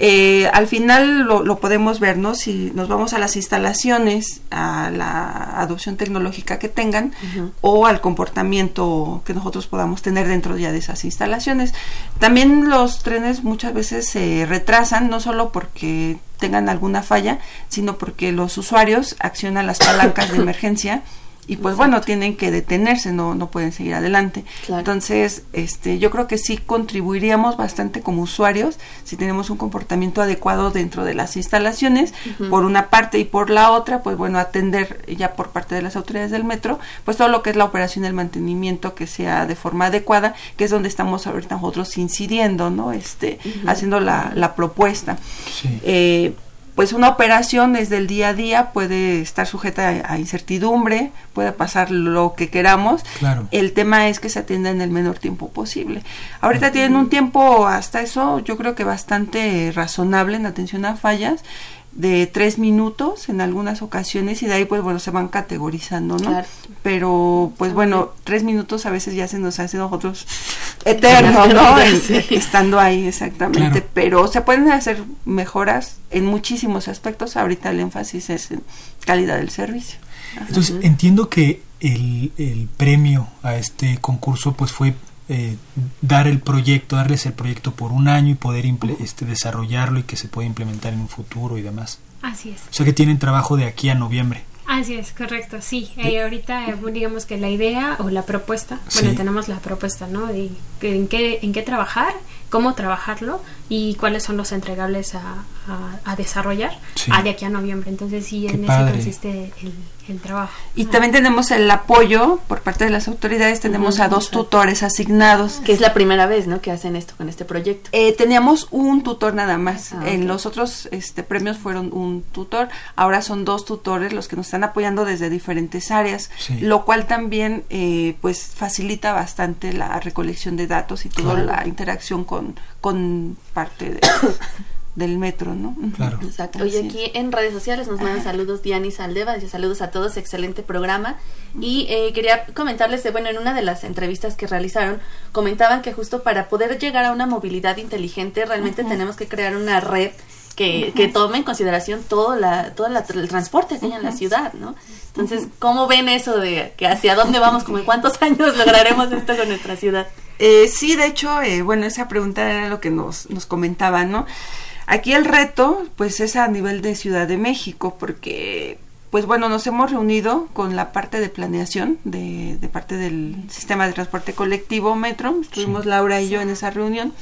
eh, al final lo, podemos ver, ¿no? Si nos vamos a las instalaciones, a la adopción tecnológica que tengan o al comportamiento que nosotros podamos tener dentro ya de esas instalaciones. También los trenes muchas veces se retrasan, no solo porque tengan alguna falla, sino porque los usuarios accionan las palancas de emergencia y pues bueno tienen que detenerse no no pueden seguir adelante. Entonces este yo creo que sí contribuiríamos bastante como usuarios si tenemos un comportamiento adecuado dentro de las instalaciones por una parte y por la otra pues bueno atender ya por parte de las autoridades del metro pues todo lo que es la operación y el mantenimiento que sea de forma adecuada que es donde estamos ahorita nosotros incidiendo no este haciendo la, la propuesta. Sí. eh, pues una operación desde el día a día puede estar sujeta a, incertidumbre, puede pasar lo que queramos. Claro. El tema es que se atienda en el menor tiempo posible. Ahorita tienen un tiempo hasta eso, yo creo que bastante razonable en atención a fallas de tres minutos en algunas ocasiones y de ahí pues bueno se van categorizando no pero pues bueno tres minutos a veces ya se nos hace nosotros eterno no estando ahí exactamente. Pero se pueden hacer mejoras en muchísimos aspectos. Ahorita el énfasis es en calidad del servicio. Entonces entiendo que el, el premio a este concurso pues fue eh, dar el proyecto, darles el proyecto por un año y poder este, desarrollarlo y que se pueda implementar en un futuro y demás. Así es. O sea que tienen trabajo de aquí a noviembre. Así es, correcto, sí. Eh, ahorita eh, digamos que la idea o la propuesta, bueno, tenemos la propuesta, ¿no? De, en, qué, en qué trabajar, cómo trabajarlo y cuáles son los entregables a, a, desarrollar a de aquí a noviembre. Entonces sí, en eso consiste el, el trabajo. Y también tenemos el apoyo por parte de las autoridades, tenemos a dos tutores asignados. Que es la primera vez, ¿no? Que hacen esto con este proyecto. Eh, teníamos un tutor nada más. Ah, en los otros este, premios fueron un tutor, ahora son dos tutores los que nos están apoyando desde diferentes áreas, lo cual también eh, pues facilita bastante la recolección de datos y toda la interacción con, con parte de del metro, ¿no? Claro. Exacto. Oye, aquí en redes sociales nos mandan saludos Diani Saldeva, dice saludos a todos, excelente programa. Y eh, quería comentarles, de, bueno, en una de las entrevistas que realizaron, comentaban que justo para poder llegar a una movilidad inteligente, realmente tenemos que crear una red que, que tome en consideración todo, la, todo el transporte que hay en la ciudad, ¿no? Entonces, ¿cómo ven eso de que hacia dónde vamos, como en cuántos años lograremos esto con nuestra ciudad? Eh, sí, de hecho, eh, bueno, esa pregunta era lo que nos, nos comentaban, ¿no? Aquí el reto, pues, es a nivel de Ciudad de México, porque, pues bueno, nos hemos reunido con la parte de planeación de, de parte del sistema de transporte colectivo Metro. Estuvimos Laura y yo en esa reunión.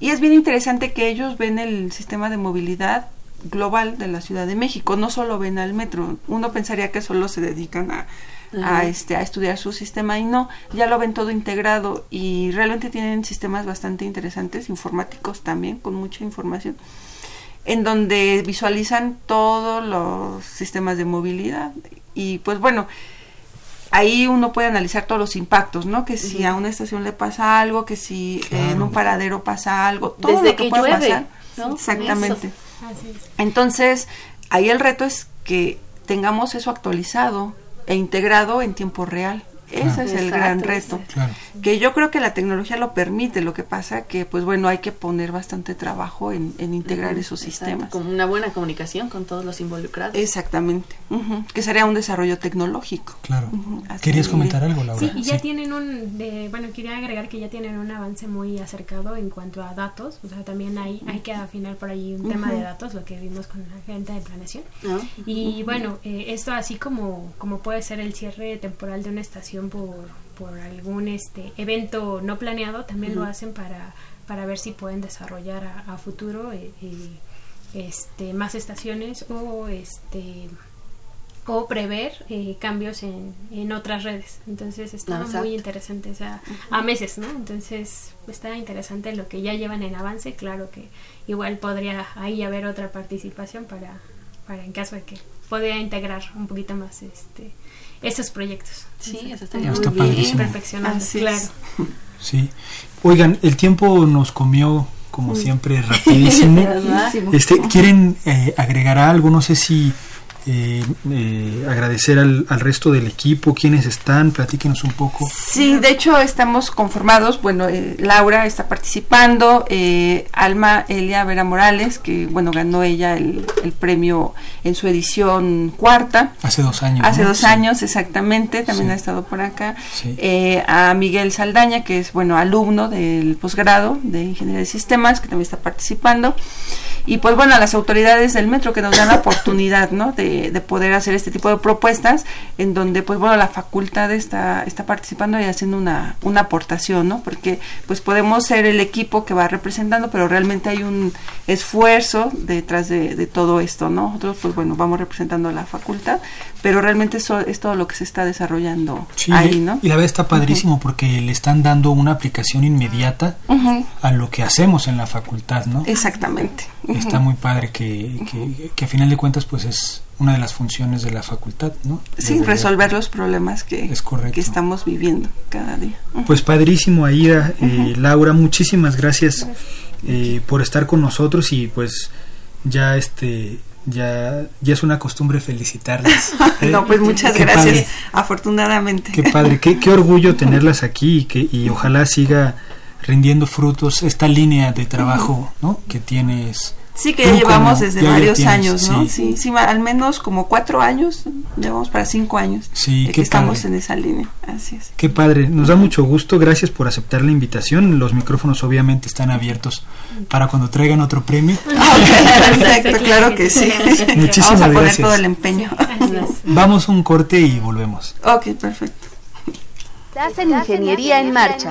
Y es bien interesante que ellos ven el sistema de movilidad global de la Ciudad de México, no solo ven al metro. Uno pensaría que solo se dedican a, a, este, a estudiar su sistema y no, ya lo ven todo integrado y realmente tienen sistemas bastante interesantes, informáticos también, con mucha información, en donde visualizan todos los sistemas de movilidad y pues bueno, ahí uno puede analizar todos los impactos, ¿no? Que si a una estación le pasa algo, que si en un paradero pasa algo, todo lo que, puede pasar. Exactamente. Entonces, ahí el reto es que tengamos eso actualizado, e integrado en tiempo real Ese es el gran reto. Que yo creo que la tecnología lo permite, lo que pasa que, pues bueno, hay que poner bastante trabajo en, integrar esos sistemas. Con una buena comunicación con todos los involucrados. Exactamente. Que sería un desarrollo tecnológico. Claro. ¿Querías comentar algo, Laura? Sí, y ya tienen un, bueno, quería agregar que ya tienen un avance muy acercado en cuanto a datos. O sea, también hay, hay que afinar por ahí un tema de datos, lo que vimos con la gente de planeación. Ah. Y bueno, eh, esto así como, como puede ser el cierre temporal de una estación por, por algún este evento no planeado, también lo hacen para, para ver si pueden desarrollar a, futuro eh, eh, este, más estaciones o este o prever eh, cambios en, en, otras redes. Entonces está muy interesante, o sea, a meses, ¿no? Entonces está interesante lo que ya llevan en avance. Claro que igual podría ahí haber otra participación para, para en caso de que pueda integrar un poquito más este esos proyectos. Sí, eso estaría muy bien, perfeccionando, claro. Sí. Oigan, el tiempo nos comió como siempre rapidísimo. este, ¿quieren eh, agregar algo? No sé si eh, eh, agradecer al, resto del equipo, quienes están, platíquenos un poco. Sí, de hecho estamos conformados, bueno, eh, Laura está participando, eh, Alma Elia Vera Morales, que bueno, ganó ella el, premio en su edición cuarta. Hace dos años. Hace dos años, exactamente, también ha estado por acá. a Miguel Saldaña, que es, bueno, alumno del posgrado de Ingeniería de Sistemas, que también está participando y pues bueno, a las autoridades del metro que nos dan la oportunidad, ¿no? De, de, poder hacer este tipo de propuestas en donde pues bueno, la facultad está, está participando y haciendo una, una aportación, ¿no? Porque pues podemos ser el equipo que va representando, pero realmente hay un esfuerzo detrás de, de todo esto, ¿no? Nosotros pues bueno, vamos representando a la facultad, pero realmente eso es todo lo que se está desarrollando ahí, ¿no? Y la verdad está padrísimo porque le están dando una aplicación inmediata a lo que hacemos en la facultad, ¿no? Exactamente. Está muy padre que, que, a final de cuentas pues es una de las funciones de la facultad, ¿no? Sí, resolver los problemas que, que estamos viviendo cada día. Pues padrísimo, Aida, eh, Laura, muchísimas gracias eh, por estar con nosotros y pues ya este ya, ya es una costumbre felicitarlas. no, pues muchas gracias, afortunadamente. Qué padre, qué, qué orgullo tenerlas aquí y, que, y ojalá siga rindiendo frutos esta línea de trabajo ¿no? que tienes Sí, que ya llevamos desde varios años, ¿no? Sí. sí. al menos como cuatro años, llevamos para cinco años sí, que estamos en esa línea. Así es. Qué padre, nos da mucho gusto, gracias por aceptar la invitación. Los micrófonos obviamente están abiertos para cuando traigan otro premio. perfecto, claro que sí. Muchísimas Vamos a poner todo el empeño. Vamos un corte y volvemos. Ok, perfecto. Estás en Ingeniería en Marcha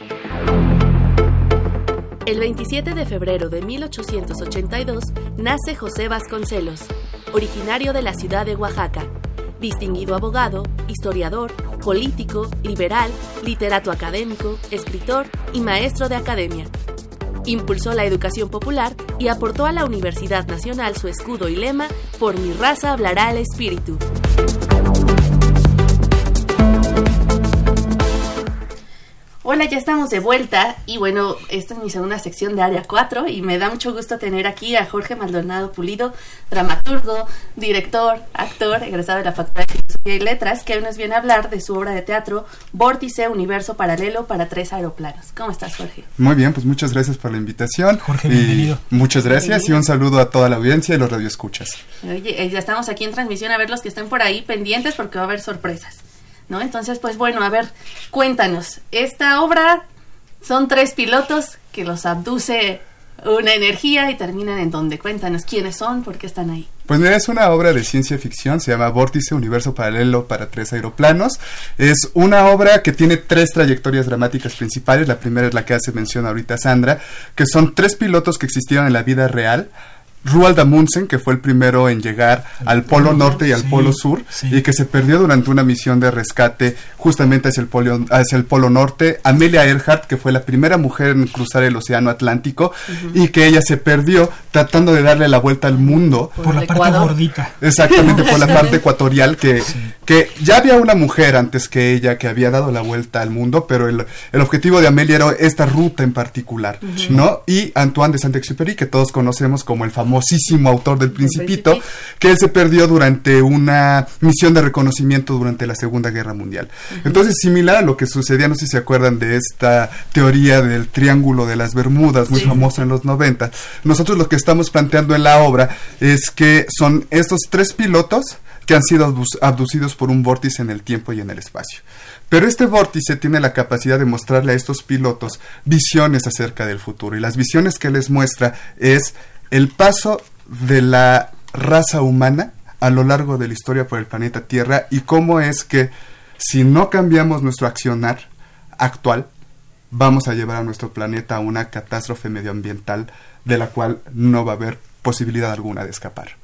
El 27 de febrero de 1882 nace José Vasconcelos, originario de la ciudad de Oaxaca, distinguido abogado, historiador, político, liberal, literato académico, escritor y maestro de academia. Impulsó la educación popular y aportó a la Universidad Nacional su escudo y lema Por mi raza hablará el espíritu. Hola, ya estamos de vuelta y bueno, esta es mi segunda sección de Área 4 y me da mucho gusto tener aquí a Jorge Maldonado Pulido, dramaturgo, director, actor, egresado de la Facultad de Filosofía y Letras, que hoy nos viene a hablar de su obra de teatro Vórtice, Universo Paralelo para tres aeroplanos. ¿Cómo estás, Jorge? Muy bien, pues muchas gracias por la invitación. Jorge, bienvenido. Muchas gracias y un saludo a toda la audiencia y los radioescuchas. Oye, eh, ya estamos aquí en transmisión a ver los que estén por ahí pendientes porque va a haber sorpresas. ¿No? Entonces, pues bueno, a ver, cuéntanos, esta obra son tres pilotos que los abduce una energía y terminan en donde. Cuéntanos quiénes son, por qué están ahí. Pues mira, es una obra de ciencia ficción, se llama Vórtice, Universo Paralelo para tres aeroplanos. Es una obra que tiene tres trayectorias dramáticas principales. La primera es la que hace mención ahorita Sandra, que son tres pilotos que existieron en la vida real Roald Amundsen, que fue el primero en llegar al Polo Norte y al Polo Sur, y que se perdió durante una misión de rescate justamente hacia el, polo, hacia el Polo Norte. Amelia Earhart, que fue la primera mujer en cruzar el Océano Atlántico, y que ella se perdió tratando de darle la vuelta al mundo. Por, la parte gordita. Exactamente, por la parte ecuatorial, que, que ya había una mujer antes que ella que había dado la vuelta al mundo, pero el, el objetivo de Amelia era esta ruta en particular, ¿no? Y Antoine de Saint-Exupéry, que todos conocemos como el famoso famosísimo autor del Principito, que él se perdió durante una misión de reconocimiento durante la Segunda Guerra Mundial. Entonces, similar a lo que sucedía, no sé si se acuerdan de esta teoría del Triángulo de las Bermudas, muy famosa en los 90, nosotros lo que estamos planteando en la obra es que son estos tres pilotos que han sido abducidos por un vórtice en el tiempo y en el espacio. Pero este vórtice tiene la capacidad de mostrarle a estos pilotos visiones acerca del futuro. Y las visiones que les muestra es el paso de la raza humana a lo largo de la historia por el planeta Tierra y cómo es que si no cambiamos nuestro accionar actual, vamos a llevar a nuestro planeta a una catástrofe medioambiental de la cual no va a haber posibilidad alguna de escapar.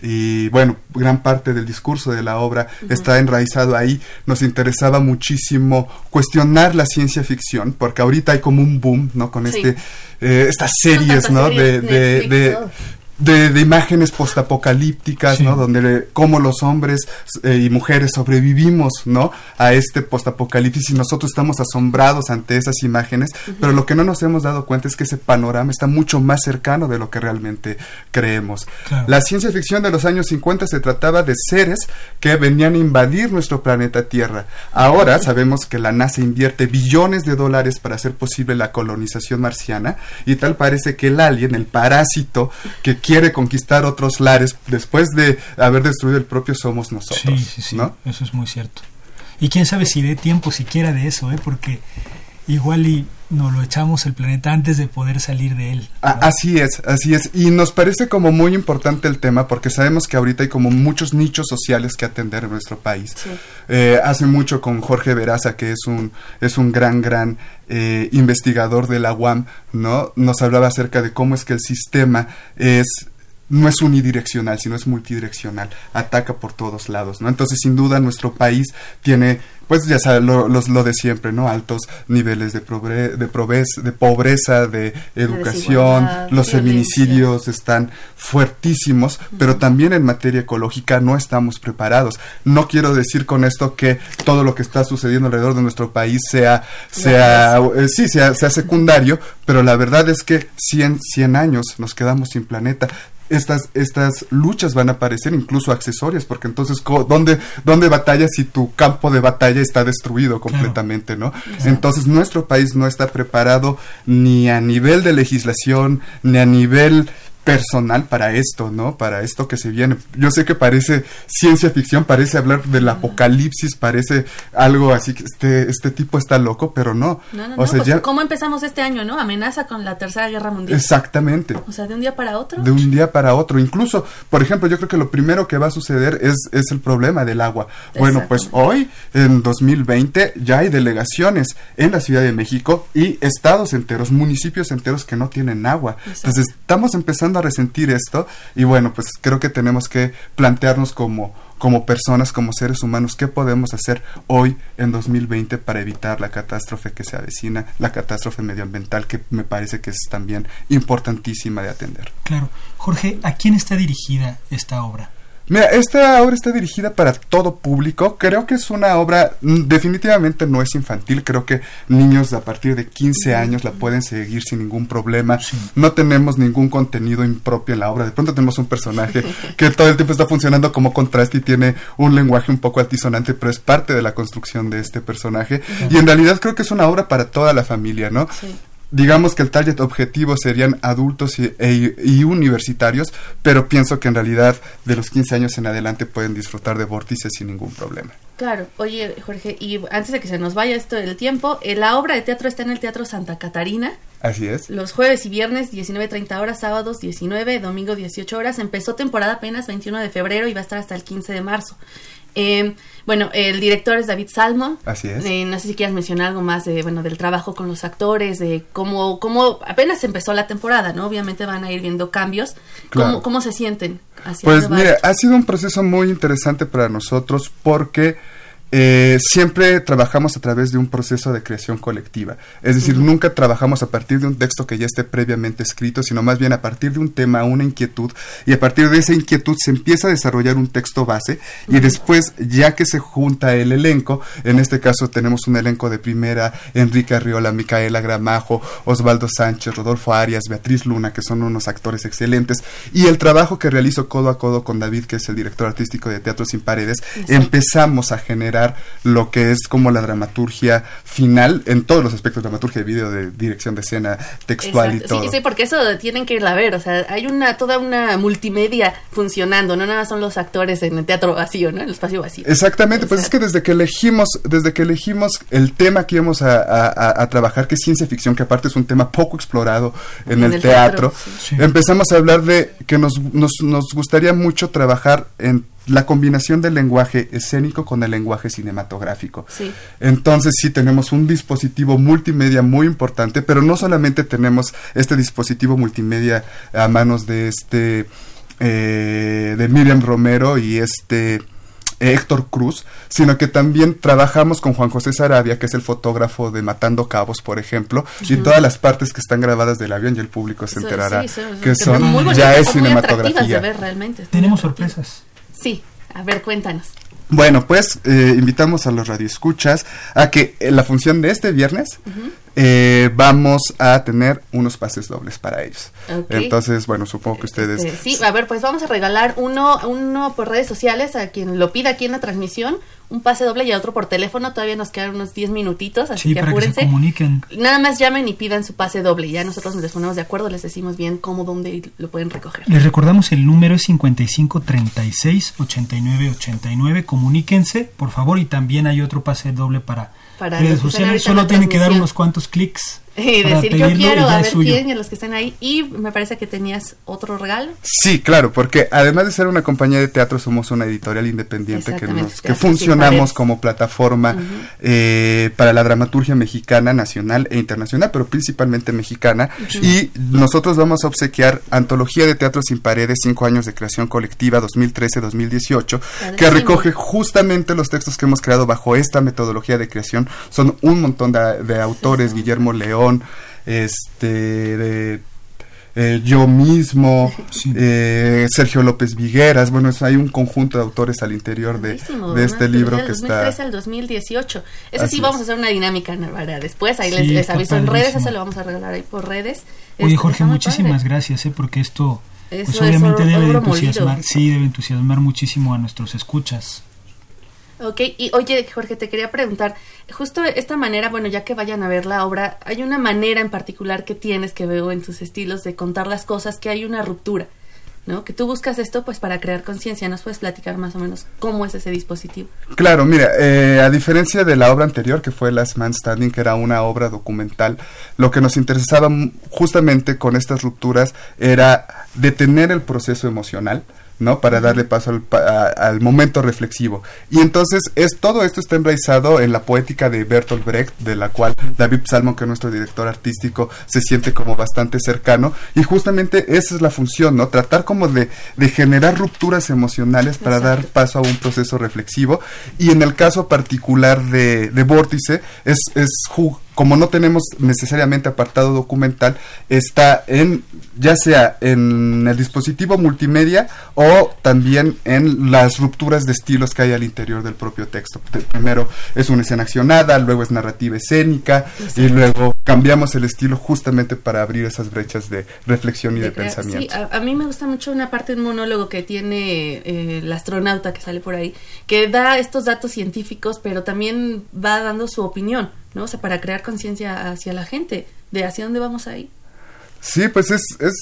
Y bueno, gran parte del discurso de la obra está enraizado ahí. Nos interesaba muchísimo cuestionar la ciencia ficción, porque ahorita hay como un boom, ¿no? Con este, eh, estas series, ¿no? de, de, de, de, imágenes postapocalípticas, ¿no? Donde cómo los hombres eh, y mujeres sobrevivimos, ¿no? A este postapocalipsis y nosotros estamos asombrados ante esas imágenes, pero lo que no nos hemos dado cuenta es que ese panorama está mucho más cercano de lo que realmente creemos. La ciencia ficción de los años 50 se trataba de seres que venían a invadir nuestro planeta Tierra. Ahora sabemos que la NASA invierte billones de dólares para hacer posible la colonización marciana y tal parece que el alien, el parásito que quiere conquistar otros lares después de haber destruido el propio somos nosotros. Sí, sí, sí. Eso es muy cierto. Y quién sabe si dé tiempo siquiera de eso, ¿eh? Porque igual y nos lo echamos el planeta antes de poder salir de él. así es, así es. Y nos parece como muy importante el tema porque sabemos que ahorita hay como muchos nichos sociales que atender en nuestro país. Eh, hace mucho con Jorge Veraza, que es un, es un gran, gran eh, investigador de la UAM, ¿no? Nos hablaba acerca de cómo es que el sistema es no es unidireccional, sino es multidireccional, ataca por todos lados, ¿no? Entonces, sin duda, nuestro país tiene pues ya sabes, lo, lo, de siempre, ¿no? Altos niveles de, de, de pobreza, de educación, los feminicidios están fuertísimos, pero también en materia ecológica no estamos preparados. No quiero decir con esto que todo lo que está sucediendo alrededor de nuestro país sea, sea, eh, sí, sea, sea secundario, pero la verdad es que 100, 100 años nos quedamos sin planeta estas, estas luchas van a aparecer incluso accesorias, porque entonces, ¿dónde, ¿dónde batallas si tu campo de batalla está destruido completamente, no? Entonces, nuestro país no está preparado ni a nivel de legislación, ni a nivel personal para esto, ¿no? Para esto que se viene. Yo sé que parece ciencia ficción, parece hablar del apocalipsis, parece algo así que este, este tipo está loco, pero no. No, no, o sea, pues, ¿Cómo empezamos este año, no? Amenaza con la Tercera Guerra Mundial. Exactamente. O sea, de un día para otro. De un día para otro. Incluso, por ejemplo, yo creo que lo primero que va a suceder es, es el problema del agua. Bueno, pues hoy, en 2020, ya hay delegaciones en la Ciudad de México y estados enteros, municipios enteros que no tienen agua. Entonces, estamos empezando a resentir esto y bueno, pues creo que tenemos que plantearnos como, como personas, como seres humanos, qué podemos hacer hoy en 2020 para evitar la catástrofe que se avecina, la catástrofe medioambiental que me parece que es también importantísima de atender. Claro. Jorge, ¿a quién está dirigida esta obra? Mira, esta obra está dirigida para todo público. Creo que es una obra, mm, definitivamente no es infantil. Creo que niños a partir de 15 años la pueden seguir sin ningún problema. No tenemos ningún contenido impropio en la obra. De pronto tenemos un personaje que todo el tiempo está funcionando como contraste y tiene un lenguaje un poco altisonante, pero es parte de la construcción de este personaje. Y en realidad creo que es una obra para toda la familia, ¿no? Digamos que el target objetivo serían adultos y, e, y, universitarios, pero pienso que en realidad de los 15 años en adelante pueden disfrutar de vórtices sin ningún problema. Claro, oye Jorge, y antes de que se nos vaya esto del tiempo, eh, la obra de teatro está en el Teatro Santa Catarina. Así es. Los jueves y viernes 19.30 horas, sábados 19, domingo 18 horas. Empezó temporada apenas 21 de febrero y va a estar hasta el 15 de marzo. Eh, bueno, el director es David Salmo. Así es. Eh, no sé si quieras mencionar algo más de, bueno, del trabajo con los actores, de cómo, cómo apenas empezó la temporada, ¿no? Obviamente van a ir viendo cambios. ¿Cómo, ¿Cómo, se sienten? Hacia pues mira, ha sido un proceso muy interesante para nosotros porque eh, siempre trabajamos a través de un proceso de creación colectiva. Es decir, nunca trabajamos a partir de un texto que ya esté previamente escrito, sino más bien a partir de un tema, una inquietud, y a partir de esa inquietud se empieza a desarrollar un texto base, y después, ya que se junta el elenco, en este caso tenemos un elenco de primera, Enrique Arriola, Micaela Gramajo, Osvaldo Sánchez, Rodolfo Arias, Beatriz Luna, que son unos actores excelentes, y el trabajo que realizo codo a codo con David, que es el director artístico de Teatro Sin Paredes, empezamos a generar lo que es como la dramaturgia final en todos los aspectos de dramaturgia de video, de dirección de escena, textual y todo. Sí, sí, porque eso tienen que ir a ver, o sea, hay una toda una multimedia funcionando, no nada son los actores en el teatro vacío, ¿no? En el espacio vacío. Exactamente, pues es que desde que elegimos, desde que elegimos el tema que íbamos a, trabajar, que es ciencia ficción, que aparte es un tema poco explorado en, el, teatro, empezamos a hablar de que nos, nos, nos gustaría mucho trabajar en la combinación del lenguaje escénico con el lenguaje cinematográfico. Entonces sí tenemos un dispositivo multimedia muy importante, pero no solamente tenemos este dispositivo multimedia a manos de este eh, de Miriam Romero y este Héctor Cruz, sino que también trabajamos con Juan José Sarabia, que es el fotógrafo de Matando Cabos, por ejemplo, y todas las partes que están grabadas del avión y el público se enterará que son ya es cinematografía. Tenemos sorpresas. Sí, a ver, cuéntanos. Bueno, pues eh, invitamos a los radioescuchas a que en la función de este viernes eh, vamos a tener unos pases dobles para ellos. Entonces, bueno, supongo que ustedes... Este, sí, a ver, pues vamos a regalar uno, uno por redes sociales a quien lo pida aquí en la transmisión un pase doble y otro por teléfono. Todavía nos quedan unos 10 minutitos, así que apúrense. comuniquen. Nada más llamen y pidan su pase doble. Ya nosotros nos ponemos de acuerdo, les decimos bien cómo, dónde lo pueden recoger. Les recordamos el número es 55 36 89 89. Comuníquense, por favor, y también hay otro pase doble para, para redes sociales. Solo tienen que dar unos cuantos clics y decir yo quiero a ver quién y los que están ahí y me parece que tenías otro regalo. Sí claro porque además de ser una compañía de teatro somos una editorial independiente que nos que funcionamos como plataforma eh, para la dramaturgia mexicana nacional e internacional pero principalmente mexicana. Y nosotros vamos a obsequiar antología de teatro sin paredes cinco años de creación colectiva 2013-2018 que recoge justamente los textos que hemos creado bajo esta metodología de creación. Son un montón de, autores Guillermo León este, de eh, yo mismo, eh, Sergio López Vigueras, bueno, hay un conjunto de autores al interior de, este libro que está... 2013 al 2018. Ese sí vamos a hacer una dinámica para después, ahí les, aviso en redes, eso lo vamos a regalar ahí por redes. Oye este, Jorge, muchísimas gracias, ¿eh? porque esto pues obviamente debe entusiasmar, sí, debe entusiasmar muchísimo a nuestros escuchas. Ok, y oye Jorge, te quería preguntar, justo esta manera, bueno, ya que vayan a ver la obra, hay una manera en particular que tienes que veo en tus estilos de contar las cosas, que hay una ruptura, ¿no? Que tú buscas esto pues para crear conciencia, ¿nos puedes platicar más o menos cómo es ese dispositivo? Claro, mira, eh, a diferencia de la obra anterior, que fue Last Man Standing, que era una obra documental, lo que nos interesaba justamente con estas rupturas era detener el proceso emocional, ¿no? Para darle paso al, al, momento reflexivo. Y entonces es todo esto está enraizado en la poética de Bertolt Brecht, de la cual David Salmon, que es nuestro director artístico, se siente como bastante cercano. Y justamente esa es la función, ¿no? Tratar como de, de generar rupturas emocionales para dar paso a un proceso reflexivo. Y en el caso particular de, de Vórtice, es, es como no tenemos necesariamente apartado documental, está en ya sea en el dispositivo multimedia o también en las rupturas de estilos que hay al interior del propio texto. Primero es una escena accionada, luego es narrativa escénica y luego cambiamos el estilo justamente para abrir esas brechas de reflexión y de, pensamiento. Sí, a, mí me gusta mucho una parte de un monólogo que tiene eh, el astronauta que sale por ahí, que da estos datos científicos, pero también va dando su opinión. ¿no? O sea, para crear conciencia hacia la gente de hacia dónde vamos ahí. Sí, pues es, es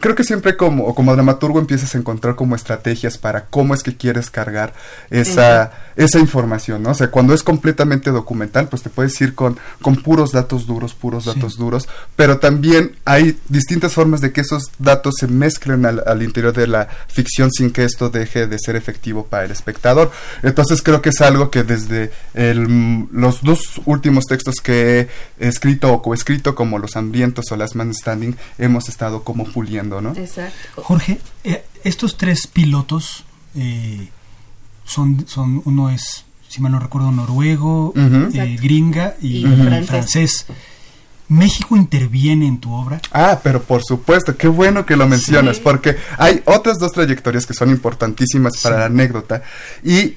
creo que siempre como, como dramaturgo empiezas a encontrar como estrategias para cómo es que quieres cargar esa, esa información, ¿no? O sea, cuando es completamente documental, pues te puedes ir con, con puros datos duros, puros datos duros, pero también hay distintas formas de que esos datos se mezclen al, al, interior de la ficción sin que esto deje de ser efectivo para el espectador. Entonces creo que es algo que desde el, los dos últimos textos que he escrito o coescrito, como Los Hambrientos o Las Man Standing, hemos estado como puliendo, ¿no? Exacto. Jorge, eh, estos tres pilotos eh, son, son, uno es, si mal no recuerdo, noruego, eh, gringa y, francés. ¿México interviene en tu obra? Ah, pero por supuesto, qué bueno que lo mencionas, porque hay otras dos trayectorias que son importantísimas para la anécdota y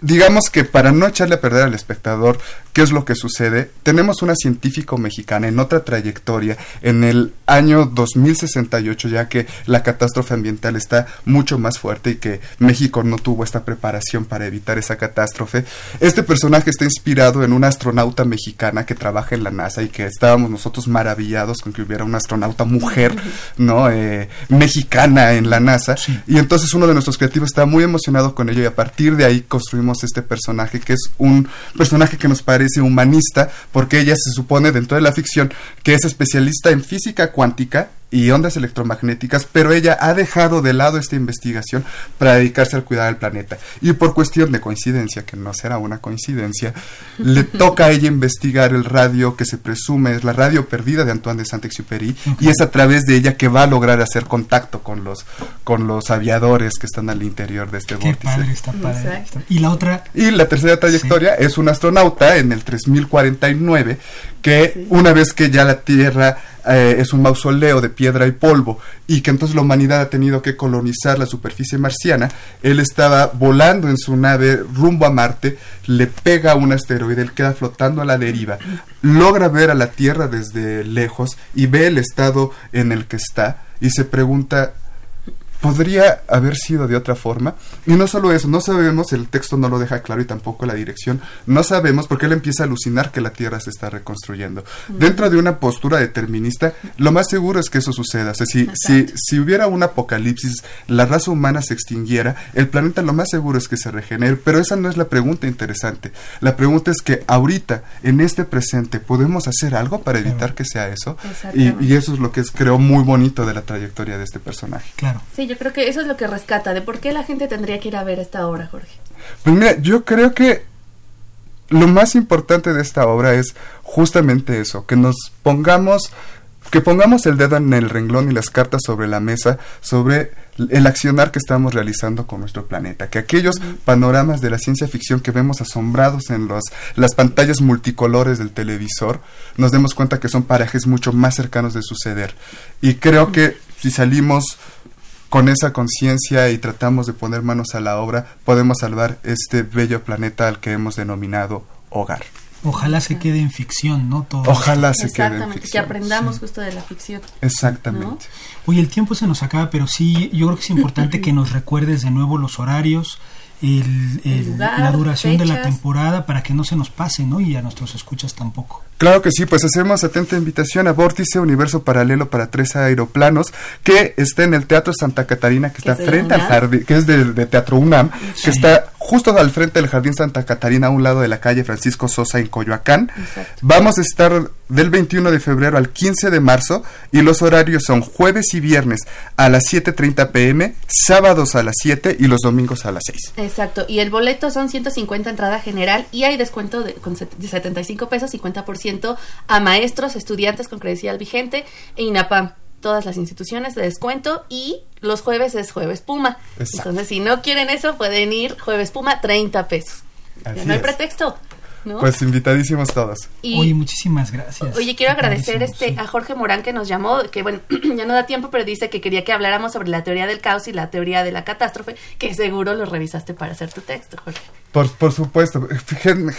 digamos que para no echarle a perder al espectador qué es lo que sucede, tenemos una científica mexicana en otra trayectoria en el año 2068, ya que la catástrofe ambiental está mucho más fuerte y que México no tuvo esta preparación para evitar esa catástrofe. Este personaje está inspirado en una astronauta mexicana que trabaja en la NASA y que estábamos nosotros maravillados con que hubiera una astronauta mujer, ¿no? Eh, mexicana en la NASA. Y entonces uno de nuestros creativos está muy emocionado con ello y a partir de ahí construimos este personaje, que es un personaje que nos parece humanista, porque ella se supone dentro de la ficción que es especialista en física cuántica y ondas electromagnéticas, pero ella ha dejado de lado esta investigación para dedicarse al cuidar del planeta. Y por cuestión de coincidencia, que no será una coincidencia, le toca a ella investigar el radio que se presume es la radio perdida de Antoine de Saint-Exupéry, y es a través de ella que va a lograr hacer contacto con los, con los aviadores que están al interior de este Qué Padre, está padre. Y la otra... Y la tercera trayectoria es un astronauta en el 3049 que una vez que ya la Tierra eh, es un mausoleo de piedra y polvo y que entonces la humanidad ha tenido que colonizar la superficie marciana, él estaba volando en su nave rumbo a Marte, le pega un asteroide, él queda flotando a la deriva, logra ver a la Tierra desde lejos y ve el estado en el que está y se pregunta podría haber sido de otra forma. Y no solo eso, no sabemos, el texto no lo deja claro y tampoco la dirección, no sabemos porque él empieza a alucinar que la Tierra se está reconstruyendo. Dentro de una postura determinista, lo más seguro es que eso suceda. O sea, si, si, si, hubiera un apocalipsis, la raza humana se extinguiera, el planeta lo más seguro es que se regenere, pero esa no es la pregunta interesante. La pregunta es que ahorita, en este presente, ¿podemos hacer algo para evitar que sea eso? Y, y, eso es lo que es, creo, muy bonito de la trayectoria de este personaje. Claro. Sí, yo creo que eso es lo que rescata. ¿De por qué la gente tendría que ir a ver esta obra, Jorge? Pues mira, yo creo que lo más importante de esta obra es justamente eso, que nos pongamos, que pongamos el dedo en el renglón y las cartas sobre la mesa sobre el accionar que estamos realizando con nuestro planeta, que aquellos panoramas de la ciencia ficción que vemos asombrados en los, las pantallas multicolores del televisor, nos demos cuenta que son parajes mucho más cercanos de suceder. Y creo que si salimos con esa conciencia y tratamos de poner manos a la obra, podemos salvar este bello planeta al que hemos denominado hogar. Ojalá se quede en ficción, ¿no? Todo Ojalá se quede en ficción. que aprendamos justo de la ficción. Exactamente. Oye, el tiempo se nos acaba, pero sí, yo creo que es importante que nos recuerdes de nuevo los horarios, el, la duración de la temporada para que no se nos pase, ¿no? Y a nuestros escuchas tampoco. Claro que sí, pues hacemos atenta invitación a Vórtice, Universo Paralelo para tres aeroplanos, que está en el Teatro Santa Catarina, que está frente al jardín, que es de, Teatro UNAM, que está justo al frente del Jardín Santa Catarina, a un lado de la calle Francisco Sosa en Coyoacán. Vamos a estar del 21 de febrero al 15 de marzo y los horarios son jueves y viernes a las 7.30 pm, sábados a las 7 y los domingos a las 6. Exacto, y el boleto son 150 entrada general y hay descuento de, de 75 pesos, 50% a maestros, estudiantes con credencial vigente e INAPAM todas las instituciones de descuento y los jueves es jueves Puma. Entonces, si no quieren eso, pueden ir jueves Puma 30 pesos. no hay pretexto. Pues invitadísimos todos. oye, muchísimas gracias. Oye, quiero agradecer este a Jorge Morán que nos llamó, que bueno, ya no da tiempo, pero dice que quería que habláramos sobre la teoría del caos y la teoría de la catástrofe, que seguro lo revisaste para hacer tu texto, Jorge. Por, por supuesto,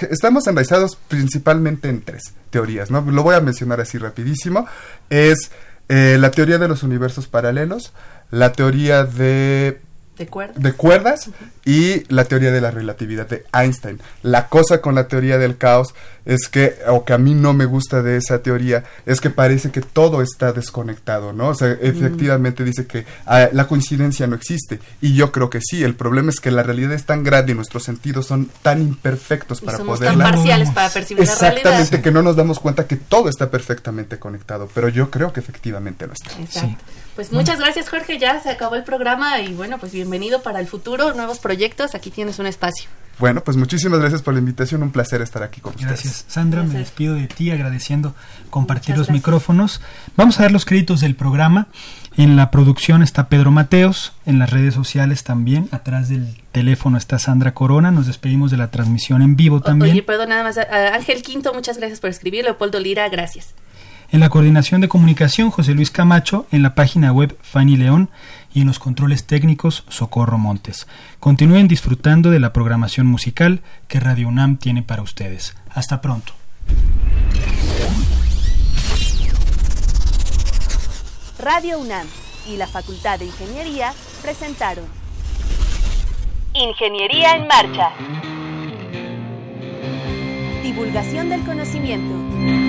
estamos enraizados principalmente en tres teorías, ¿no? Lo voy a mencionar así rapidísimo. Es eh, la teoría de los universos paralelos, la teoría de de cuerdas, de cuerdas y la teoría de la relatividad de Einstein. La cosa con la teoría del caos es que, o que a mí no me gusta de esa teoría, es que parece que todo está desconectado, ¿no? O sea, efectivamente dice que ah, la coincidencia no existe. Y yo creo que sí. El problema es que la realidad es tan grande y nuestros sentidos son tan imperfectos para poder. tan parciales para percibir la realidad. Exactamente, que no nos damos cuenta que todo está perfectamente conectado. Pero yo creo que efectivamente no está. Exacto. Pues muchas gracias Jorge, ya se acabó el programa y bueno, pues bienvenido para el futuro, nuevos proyectos, aquí tienes un espacio. Bueno, pues muchísimas gracias por la invitación, un placer estar aquí con ustedes. Gracias. Sandra, me despido de ti agradeciendo compartir los micrófonos. Vamos a dar los créditos del programa. En la producción está Pedro Mateos, en las redes sociales también, atrás del teléfono está Sandra Corona, nos despedimos de la transmisión en vivo también. Oye, perdón, nada más, Ángel Quinto, muchas gracias por escribir, Leopoldo Lira, gracias. En la coordinación de comunicación, José Luis Camacho, en la página web Fanny León y en los controles técnicos, Socorro Montes. Continúen disfrutando de la programación musical que Radio UNAM tiene para ustedes. Hasta pronto. Radio UNAM y la Facultad de Ingeniería presentaron Ingeniería en Marcha. Divulgación del conocimiento.